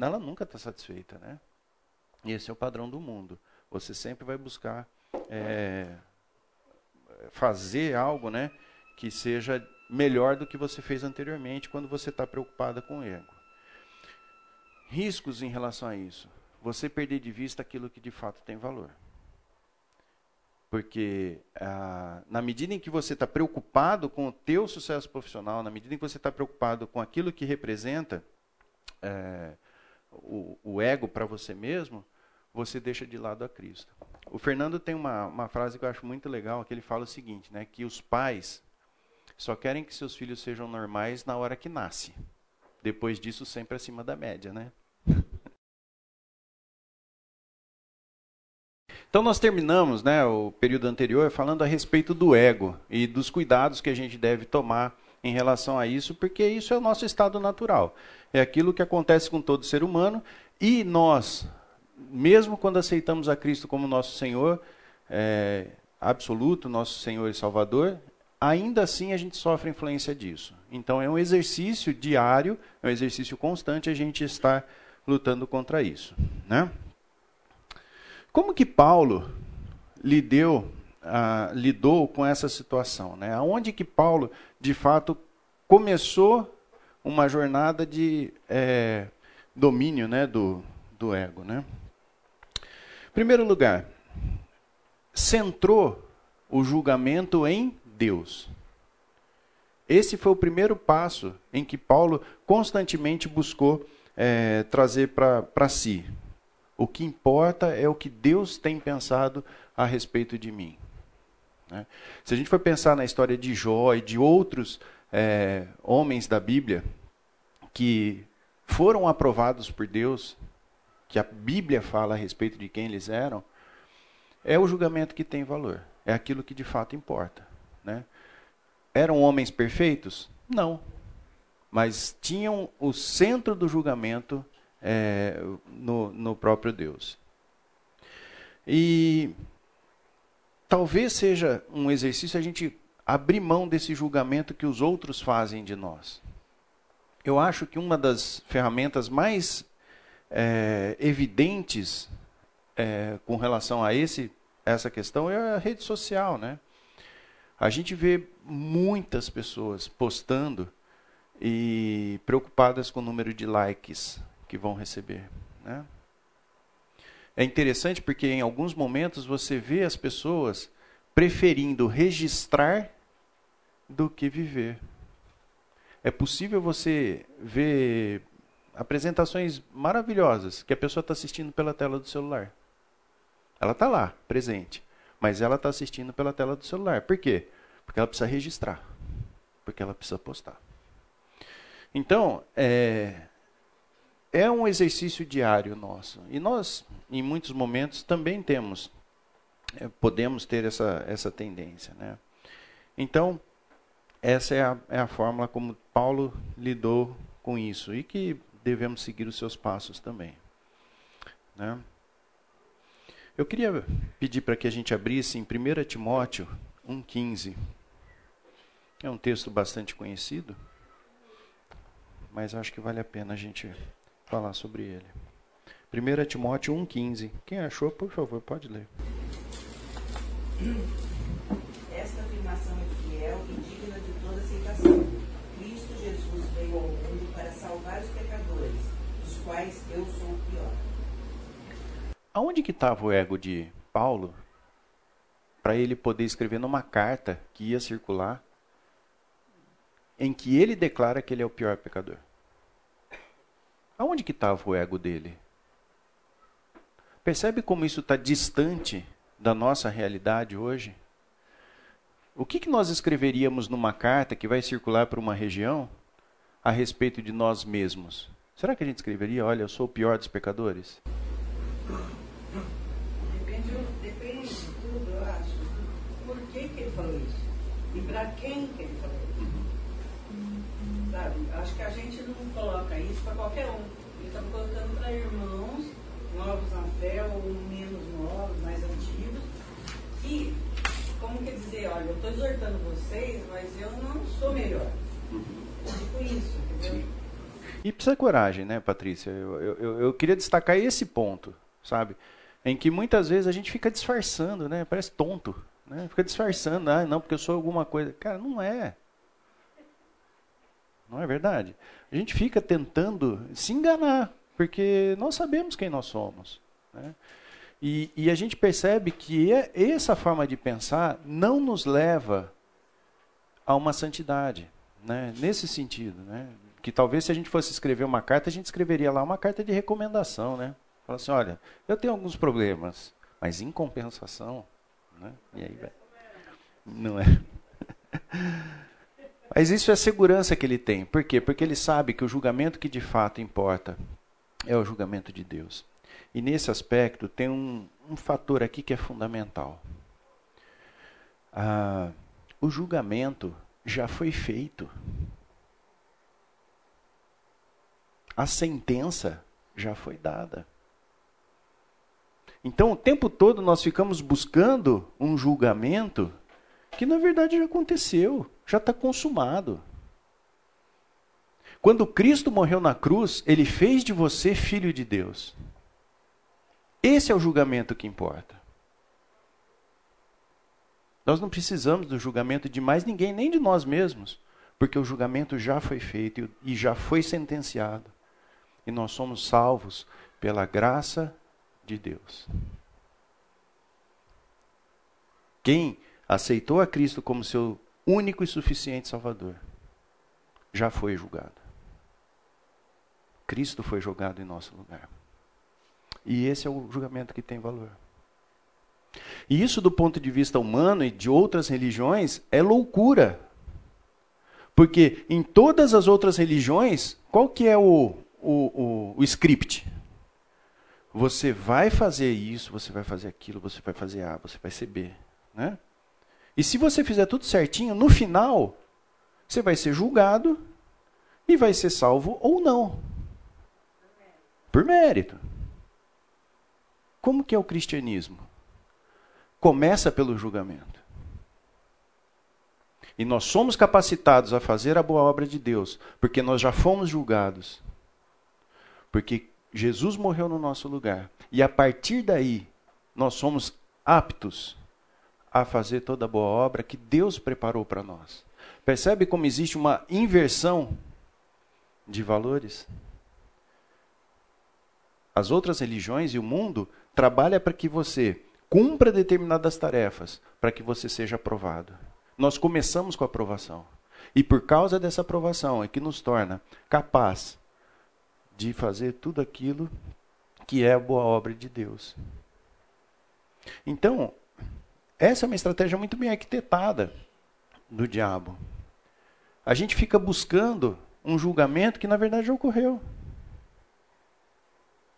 ela nunca está satisfeita, né? Esse é o padrão do mundo. Você sempre vai buscar é, fazer algo, né, que seja melhor do que você fez anteriormente quando você está preocupada com o ego. Riscos em relação a isso. Você perder de vista aquilo que de fato tem valor. Porque ah, na medida em que você está preocupado com o teu sucesso profissional, na medida em que você está preocupado com aquilo que representa é, o, o ego para você mesmo, você deixa de lado a Cristo. O Fernando tem uma, uma frase que eu acho muito legal, que ele fala o seguinte, né, que os pais só querem que seus filhos sejam normais na hora que nasce. Depois disso, sempre acima da média, né? Então nós terminamos né, o período anterior falando a respeito do ego e dos cuidados que a gente deve tomar em relação a isso, porque isso é o nosso estado natural. é aquilo que acontece com todo ser humano e nós, mesmo quando aceitamos a Cristo como nosso Senhor é, absoluto, nosso Senhor e Salvador, ainda assim a gente sofre influência disso. Então é um exercício diário, é um exercício constante a gente estar lutando contra isso. Né? Como que Paulo lidou, ah, lidou com essa situação? Né? Aonde que Paulo, de fato, começou uma jornada de é, domínio né, do, do ego? Né? Primeiro lugar, centrou o julgamento em Deus. Esse foi o primeiro passo em que Paulo constantemente buscou é, trazer para si. O que importa é o que Deus tem pensado a respeito de mim. Né? Se a gente for pensar na história de Jó e de outros é, homens da Bíblia que foram aprovados por Deus, que a Bíblia fala a respeito de quem eles eram, é o julgamento que tem valor, é aquilo que de fato importa. Né? Eram homens perfeitos? Não. Mas tinham o centro do julgamento é, no, no próprio Deus. E talvez seja um exercício a gente abrir mão desse julgamento que os outros fazem de nós. Eu acho que uma das ferramentas mais é, evidentes é, com relação a esse, essa questão é a rede social, né? A gente vê muitas pessoas postando e preocupadas com o número de likes que vão receber. Né? É interessante porque em alguns momentos você vê as pessoas preferindo registrar do que viver. É possível você ver apresentações maravilhosas que a pessoa está assistindo pela tela do celular. Ela está lá, presente. Mas ela está assistindo pela tela do celular. Por quê? Porque ela precisa registrar. Porque ela precisa postar. Então, é, é um exercício diário nosso. E nós, em muitos momentos, também temos, é, podemos ter essa, essa tendência. Né? Então, essa é a, é a fórmula como Paulo lidou com isso. E que devemos seguir os seus passos também. Né? Eu queria pedir para que a gente abrisse em 1 Timóteo 1,15. É um texto bastante conhecido, mas acho que vale a pena a gente falar sobre ele. 1 Timóteo 1,15. Quem achou, por favor, pode ler. Esta afirmação é fiel e digna de toda aceitação. Cristo Jesus veio ao mundo para salvar os pecadores, dos quais eu sou o pior. Aonde que estava o ego de Paulo para ele poder escrever numa carta que ia circular em que ele declara que ele é o pior pecador? Aonde que estava o ego dele? Percebe como isso está distante da nossa realidade hoje? O que, que nós escreveríamos numa carta que vai circular para uma região a respeito de nós mesmos? Será que a gente escreveria, olha, eu sou o pior dos pecadores? falou isso? E para quem que ele falou isso? Sabe? Acho que a gente não coloca isso para qualquer um. Ele está colocando para irmãos novos na fé ou menos novos, mais antigos. E, como quer dizer, olha, eu estou exortando vocês, mas eu não sou melhor. Tipo isso, entendeu? E precisa coragem, né, Patrícia? Eu, eu, eu queria destacar esse ponto, sabe? Em que muitas vezes a gente fica disfarçando, né? Parece tonto. Né? Fica disfarçando, ah, não, porque eu sou alguma coisa. Cara, não é. Não é verdade? A gente fica tentando se enganar, porque nós sabemos quem nós somos. Né? E, e, a gente percebe que essa forma de pensar não nos leva a uma santidade. Né? Nesse sentido. Né? Que talvez se a gente fosse escrever uma carta, a gente escreveria lá uma carta de recomendação. Né? Fala assim, olha, eu tenho alguns problemas, mas em compensação, né? E aí. Não é? Mas isso é a segurança que ele tem. Por quê? Porque ele sabe que o julgamento que de fato importa é o julgamento de Deus. E nesse aspecto tem um, um fator aqui que é fundamental. Ah, o julgamento já foi feito. A sentença já foi dada. Então, o tempo todo nós ficamos buscando um julgamento que na verdade já aconteceu, já está consumado. Quando Cristo morreu na cruz, ele fez de você filho de Deus. Esse é o julgamento que importa. Nós não precisamos do julgamento de mais ninguém, nem de nós mesmos, porque o julgamento já foi feito e já foi sentenciado. E nós somos salvos pela graça de Deus. Quem aceitou a Cristo como seu único e suficiente Salvador já foi julgado. Cristo foi julgado em nosso lugar. E esse é o julgamento que tem valor. E isso, do ponto de vista humano e de outras religiões, é loucura. Porque em todas as outras religiões, qual que é o, o, o, o script? Você vai fazer isso, você vai fazer aquilo, você vai fazer A, você vai ser B. Né? E se você fizer tudo certinho, no final, você vai ser julgado e vai ser salvo ou não. Por mérito. Como que é o cristianismo? começa pelo julgamento. E nós somos capacitados a fazer a boa obra de Deus, porque nós já fomos julgados. Porque Jesus morreu no nosso lugar. E a partir daí, nós somos aptos a fazer toda a boa obra que Deus preparou para nós. Percebe como existe uma inversão de valores? As outras religiões e o mundo trabalham para que você Cumpra determinadas tarefas para que você seja aprovado. Nós começamos com a aprovação. E por causa dessa aprovação é que nos torna capaz de fazer tudo aquilo que é a boa obra de Deus. Então, essa é uma estratégia muito bem arquitetada do diabo. A gente fica buscando um julgamento que na verdade já ocorreu.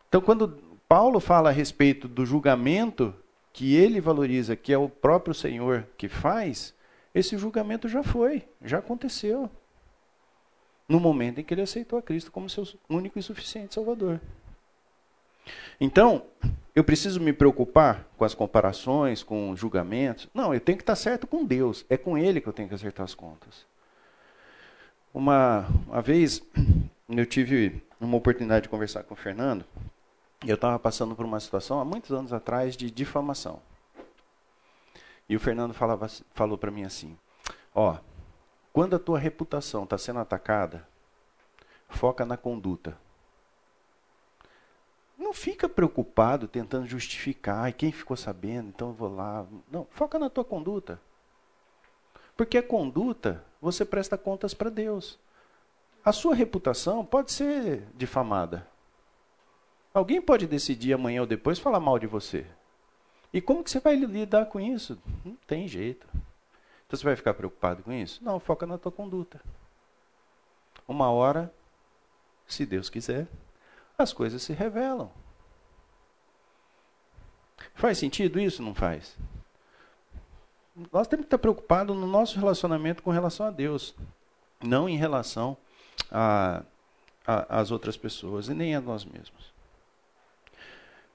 Então, quando Paulo fala a respeito do julgamento que ele valoriza, que é o próprio Senhor que faz, esse julgamento já foi, já aconteceu. No momento em que ele aceitou a Cristo como seu único e suficiente Salvador. Então, eu preciso me preocupar com as comparações, com os julgamentos? Não, eu tenho que estar certo com Deus. É com Ele que eu tenho que acertar as contas. Uma, uma vez, eu tive uma oportunidade de conversar com o Fernando, eu estava passando por uma situação há muitos anos atrás de difamação. E o Fernando falava, falou para mim assim: Ó, quando a tua reputação está sendo atacada, foca na conduta. Não fica preocupado tentando justificar, e quem ficou sabendo, então eu vou lá. Não, foca na tua conduta. Porque a conduta, você presta contas para Deus. A sua reputação pode ser difamada, Alguém pode decidir amanhã ou depois falar mal de você. E como que você vai lidar com isso? Não tem jeito. Então você vai ficar preocupado com isso? Não, foca na tua conduta. Uma hora, se Deus quiser, as coisas se revelam. Faz sentido isso? Não faz? Nós temos que estar preocupados no nosso relacionamento com relação a Deus, não em relação às outras pessoas e nem a nós mesmos.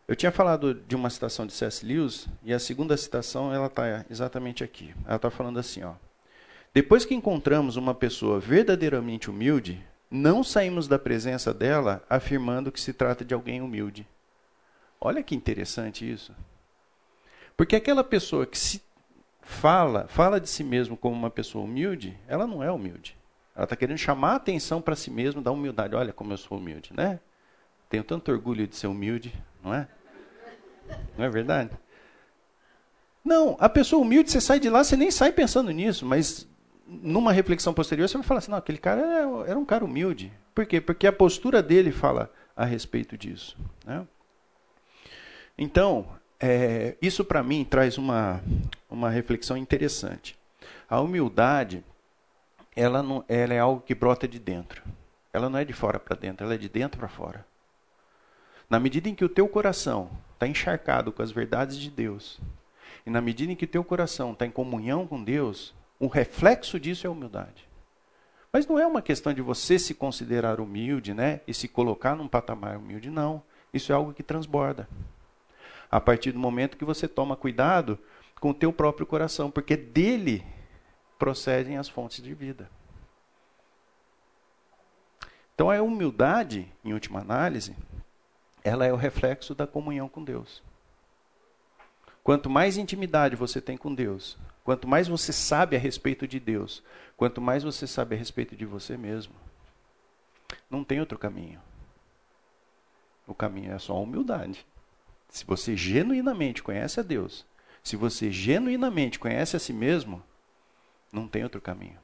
Eu tinha falado de uma citação de C.S. Lewis e a segunda citação ela está exatamente aqui. Ela está falando assim, ó. Depois que encontramos uma pessoa verdadeiramente humilde, não saímos da presença dela afirmando que se trata de alguém humilde. Olha que interessante isso. Porque aquela pessoa que se fala, fala de si mesmo como uma pessoa humilde, ela não é humilde. Ela está querendo chamar a atenção para si mesmo da humildade. Olha como eu sou humilde, né? Tenho tanto orgulho de ser humilde, não é? Não é verdade? Não, a pessoa humilde, você sai de lá, você nem sai pensando nisso, mas numa reflexão posterior você vai falar assim: não, aquele cara era, era um cara humilde. Por quê? Porque a postura dele fala a respeito disso. Né? Então, é, isso para mim traz uma, uma reflexão interessante. A humildade, ela, não, ela é algo que brota de dentro. Ela não é de fora para dentro, ela é de dentro para fora. Na medida em que o teu coração está encharcado com as verdades de Deus, e na medida em que o teu coração está em comunhão com Deus, o reflexo disso é a humildade. Mas não é uma questão de você se considerar humilde, né? E se colocar num patamar humilde, não. Isso é algo que transborda. A partir do momento que você toma cuidado com o teu próprio coração, porque dele procedem as fontes de vida. Então a humildade, em última análise, ela é o reflexo da comunhão com Deus. Quanto mais intimidade você tem com Deus, quanto mais você sabe a respeito de Deus, quanto mais você sabe a respeito de você mesmo, não tem outro caminho. O caminho é só a humildade. Se você genuinamente conhece a Deus, se você genuinamente conhece a si mesmo, não tem outro caminho.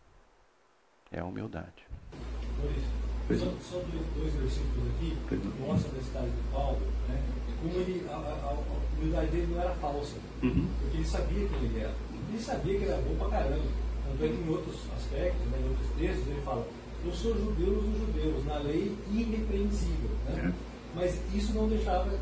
É a humildade. Só, só dois versículos aqui mostram nesse caso de Paulo, né? Como ele, a, a, a humildade dele não era falsa, uhum. porque ele sabia quem ele era. Ele sabia que ele era bom pra caramba. Tanto é que em outros aspectos, né, em outros textos, ele fala: Eu sou judeu dos judeus, na lei irrepreensível. Né? É. Mas isso não deixava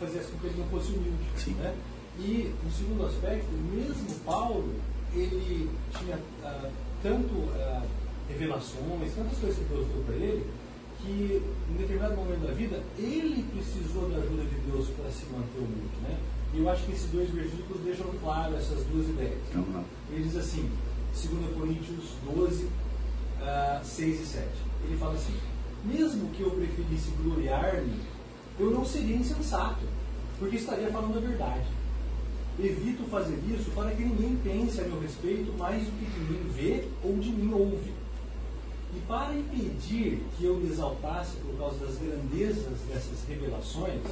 fazer assim que ele não fosse humilde. Sim. Né? E, no segundo aspecto, mesmo Paulo, ele tinha ah, tanto. Ah, revelações, tantas coisas que Deus deu para ele, que em determinado momento da vida ele precisou da ajuda de Deus para se manter humilde. Né? E eu acho que esses dois versículos deixam claro essas duas ideias. Uhum. Ele diz assim, 2 Coríntios 12, uh, 6 e 7. Ele fala assim: Mesmo que eu preferisse gloriar-me, eu não seria insensato, porque estaria falando a verdade. Evito fazer isso para que ninguém pense a meu respeito mais do que de mim vê ou de mim ouve. E para impedir que eu me exaltasse por causa das grandezas dessas revelações,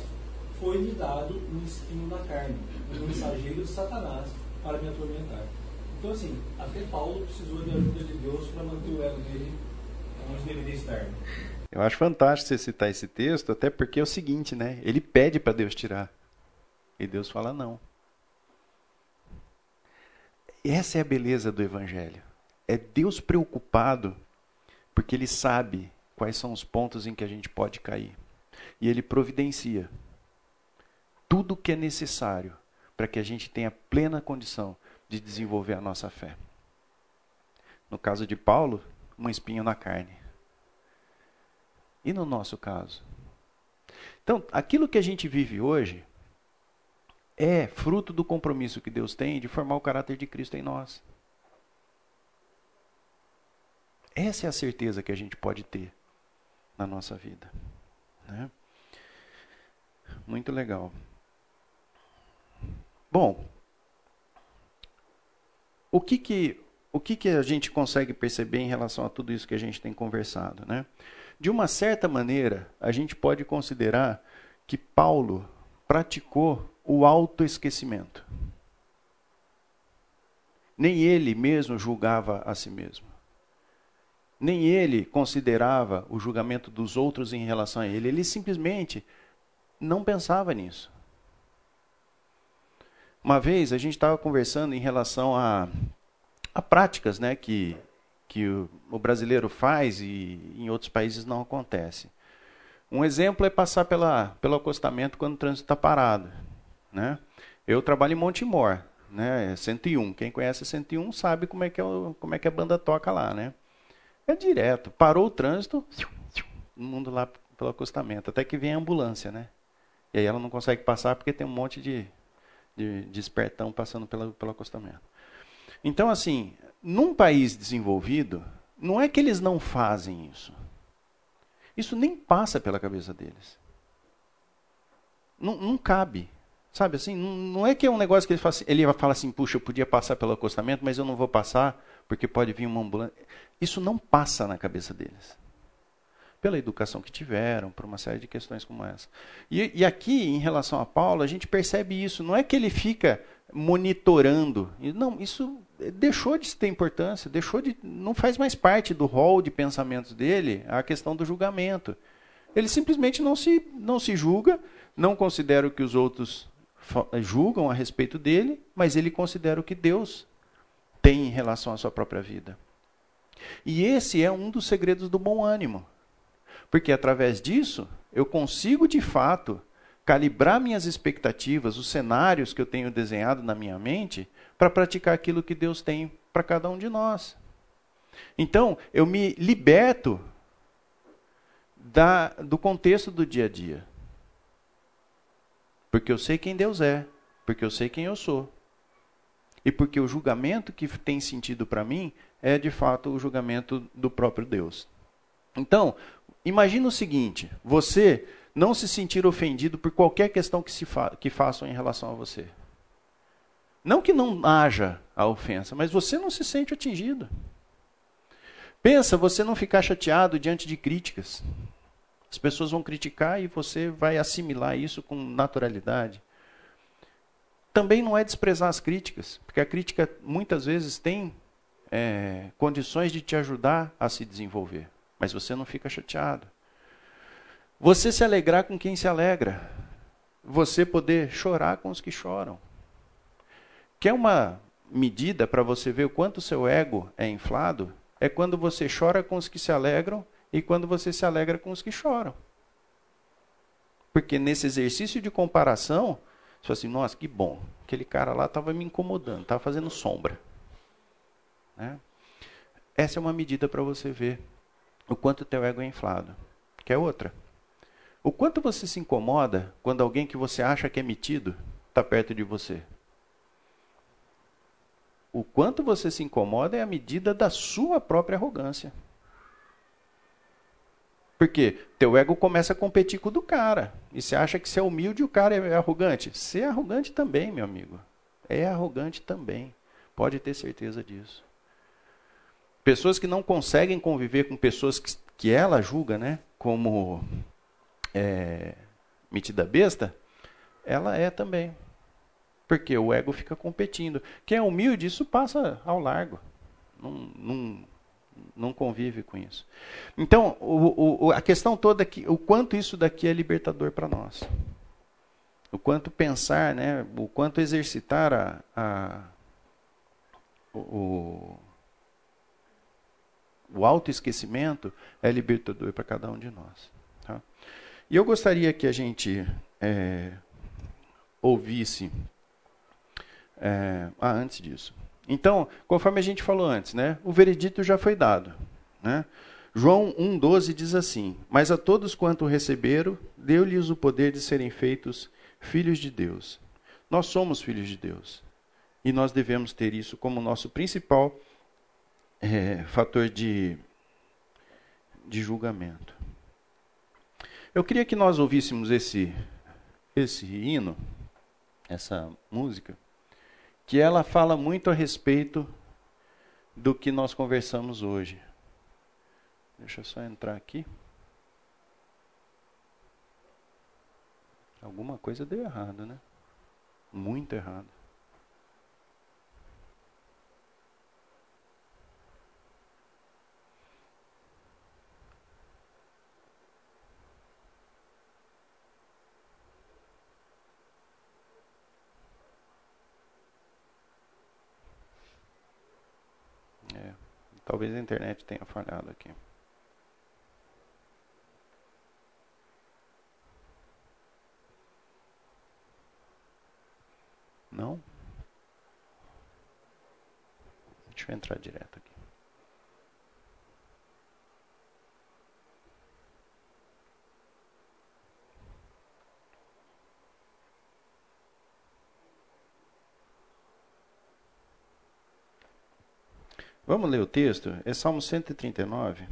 foi-me dado um espinho na carne, um mensageiro de Satanás para me atormentar. Então, assim, até Paulo precisou de ajuda de Deus para manter o ego dele onde deveria estar. Eu acho fantástico você citar esse texto, até porque é o seguinte, né? Ele pede para Deus tirar. E Deus fala não. Essa é a beleza do Evangelho. É Deus preocupado porque ele sabe quais são os pontos em que a gente pode cair. E ele providencia tudo o que é necessário para que a gente tenha plena condição de desenvolver a nossa fé. No caso de Paulo, um espinho na carne. E no nosso caso? Então, aquilo que a gente vive hoje é fruto do compromisso que Deus tem de formar o caráter de Cristo em nós. Essa é a certeza que a gente pode ter na nossa vida. Né? Muito legal. Bom, o que que o que que a gente consegue perceber em relação a tudo isso que a gente tem conversado, né? De uma certa maneira, a gente pode considerar que Paulo praticou o autoesquecimento. Nem ele mesmo julgava a si mesmo. Nem ele considerava o julgamento dos outros em relação a ele. Ele simplesmente não pensava nisso. Uma vez a gente estava conversando em relação a, a práticas né, que, que o, o, brasileiro faz e em outros países não acontece. Um exemplo é passar pela, pelo acostamento quando o trânsito está parado. Né? Eu trabalho em Montemor, né, 101. Quem conhece 101 sabe como é que, é o, como é que a banda toca lá. Né? É direto. Parou o trânsito, todo mundo lá pelo acostamento. Até que vem a ambulância, né? E aí ela não consegue passar porque tem um monte de, de, de espertão passando pelo, pelo acostamento. Então, assim, num país desenvolvido, não é que eles não fazem isso. Isso nem passa pela cabeça deles. Não, não cabe. Sabe assim? Não, não, é que é um negócio que ele fala, assim, ele fala assim, puxa, eu podia passar pelo acostamento, mas eu não vou passar porque pode vir uma ambulância. Isso não passa na cabeça deles. Pela educação que tiveram, por uma série de questões como essa. E, e aqui, em relação a Paulo, a gente percebe isso. Não é que ele fica monitorando. Não, isso deixou de ter importância, deixou de, não faz mais parte do rol de pensamentos dele a questão do julgamento. Ele simplesmente não se, não se julga, não considera o que os outros julgam a respeito dele, mas ele considera o que Deus tem em relação à sua própria vida. E esse é um dos segredos do bom ânimo. Porque através disso, eu consigo de fato calibrar minhas expectativas, os cenários que eu tenho desenhado na minha mente, para praticar aquilo que Deus tem para cada um de nós. Então, eu me liberto da, do contexto do dia a dia. Porque eu sei quem Deus é, porque eu sei quem eu sou. E porque o julgamento que tem sentido para mim é de fato o julgamento do próprio Deus. Então, imagina o seguinte: você não se sentir ofendido por qualquer questão que, se fa que façam em relação a você. Não que não haja a ofensa, mas você não se sente atingido. Pensa você não ficar chateado diante de críticas. As pessoas vão criticar e você vai assimilar isso com naturalidade. Também não é desprezar as críticas, porque a crítica muitas vezes tem é, condições de te ajudar a se desenvolver, mas você não fica chateado. Você se alegrar com quem se alegra. Você poder chorar com os que choram. Quer uma medida para você ver o quanto o seu ego é inflado? É quando você chora com os que se alegram e quando você se alegra com os que choram. Porque nesse exercício de comparação, você fala assim, nossa, que bom. Aquele cara lá estava me incomodando, estava fazendo sombra. Né? Essa é uma medida para você ver o quanto o teu ego é inflado. Quer outra? O quanto você se incomoda quando alguém que você acha que é metido está perto de você? O quanto você se incomoda é a medida da sua própria arrogância. Porque teu ego começa a competir com o do cara. E você acha que você é humilde e o cara é arrogante. Você é arrogante também, meu amigo. É arrogante também. Pode ter certeza disso. Pessoas que não conseguem conviver com pessoas que, que ela julga né, como é, metida besta, ela é também. Porque o ego fica competindo. Quem é humilde, isso passa ao largo. Não, não, não convive com isso. Então, o, o, a questão toda é que o quanto isso daqui é libertador para nós. O quanto pensar, né, o quanto exercitar a, a o, o autoesquecimento é libertador para cada um de nós. E eu gostaria que a gente é, ouvisse. É, ah, antes disso. Então, conforme a gente falou antes, né, o veredito já foi dado. Né? João 1,12 diz assim: Mas a todos quanto receberam, deu-lhes o poder de serem feitos filhos de Deus. Nós somos filhos de Deus. E nós devemos ter isso como nosso principal é, fator de, de julgamento. Eu queria que nós ouvíssemos esse, esse hino, essa música, que ela fala muito a respeito do que nós conversamos hoje. Deixa eu só entrar aqui. Alguma coisa deu errado, né? Muito errado. Talvez a internet tenha falhado aqui. Não? Deixa eu entrar direto aqui. Vamos ler o texto? É Salmo 139.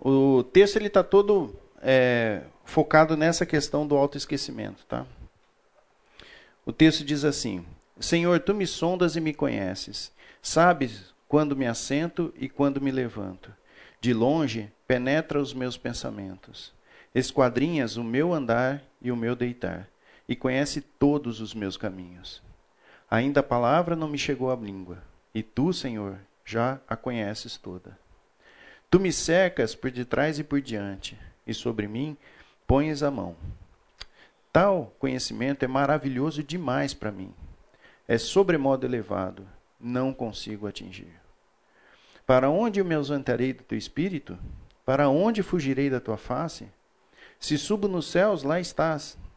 O texto ele está todo é, focado nessa questão do autoesquecimento, tá? O texto diz assim: Senhor, tu me sondas e me conheces. Sabes quando me assento e quando me levanto. De longe penetra os meus pensamentos. Esquadrinhas o meu andar e o meu deitar e conhece todos os meus caminhos. Ainda a palavra não me chegou à língua, e tu, Senhor, já a conheces toda. Tu me cercas por detrás e por diante, e sobre mim pões a mão. Tal conhecimento é maravilhoso demais para mim. É sobremodo elevado, não consigo atingir. Para onde me ausentarei do teu espírito? Para onde fugirei da tua face? Se subo nos céus, lá estás.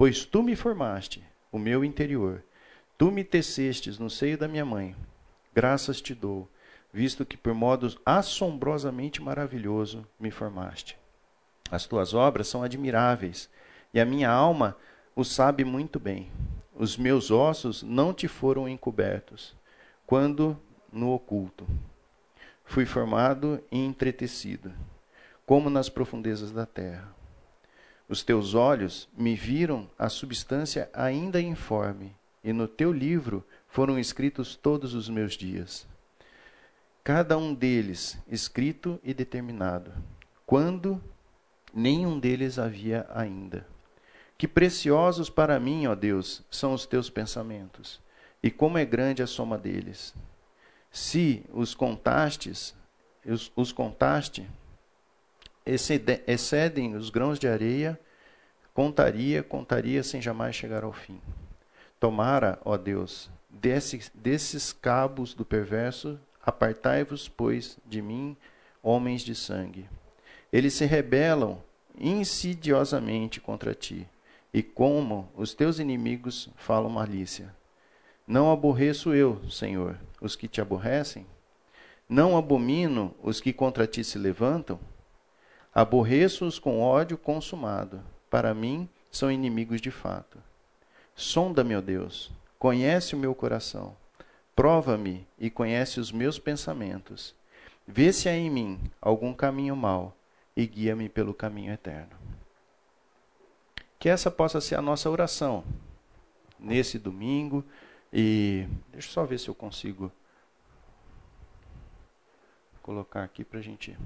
Pois tu me formaste, o meu interior, tu me tecestes no seio da minha mãe. Graças te dou, visto que por modo assombrosamente maravilhoso me formaste. As tuas obras são admiráveis, e a minha alma o sabe muito bem. Os meus ossos não te foram encobertos, quando no oculto. Fui formado e entretecido, como nas profundezas da terra. Os teus olhos me viram a substância ainda informe, e no teu livro foram escritos todos os meus dias. Cada um deles escrito e determinado, quando nenhum deles havia ainda. Que preciosos para mim, ó Deus, são os teus pensamentos, e como é grande a soma deles. Se os contastes, os, os contaste, excedem os grãos de areia, contaria, contaria sem jamais chegar ao fim. Tomara, ó Deus, desses, desses cabos do perverso, apartai-vos, pois, de mim, homens de sangue. Eles se rebelam insidiosamente contra ti, e como os teus inimigos falam malícia. Não aborreço eu, Senhor, os que te aborrecem? Não abomino os que contra ti se levantam? Aborreço-os com ódio consumado. Para mim, são inimigos de fato. Sonda, meu Deus, Conhece o meu coração. Prova-me e conhece os meus pensamentos. Vê se há em mim algum caminho mau e guia-me pelo caminho eterno. Que essa possa ser a nossa oração nesse domingo. E deixa eu só ver se eu consigo colocar aqui para a gente.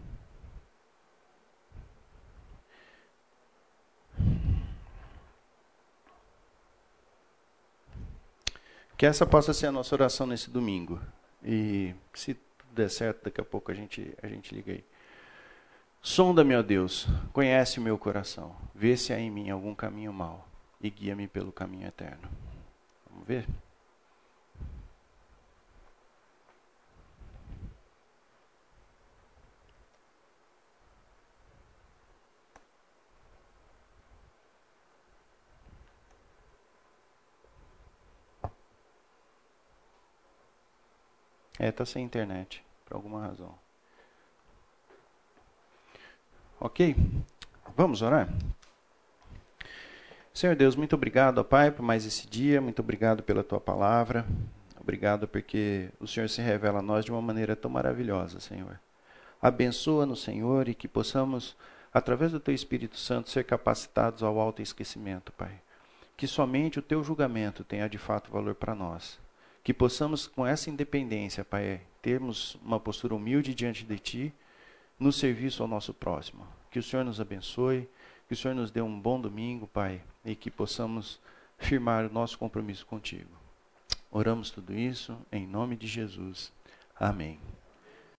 Que essa possa ser a nossa oração nesse domingo. E se der certo, daqui a pouco a gente, a gente liga aí. Sonda-me, ó Deus, conhece o meu coração, vê se há em mim algum caminho mau e guia-me pelo caminho eterno. Vamos ver? É, tá sem internet, por alguma razão. Ok? Vamos orar? Senhor Deus, muito obrigado, ó Pai, por mais esse dia, muito obrigado pela tua palavra. Obrigado porque o Senhor se revela a nós de uma maneira tão maravilhosa, Senhor. Abençoa-nos, Senhor, e que possamos, através do teu Espírito Santo, ser capacitados ao autoesquecimento, Pai. Que somente o teu julgamento tenha de fato valor para nós que possamos, com essa independência, Pai, termos uma postura humilde diante de Ti, no serviço ao nosso próximo. Que o Senhor nos abençoe, que o Senhor nos dê um bom domingo, Pai, e que possamos firmar o nosso compromisso contigo. Oramos tudo isso em nome de Jesus. Amém.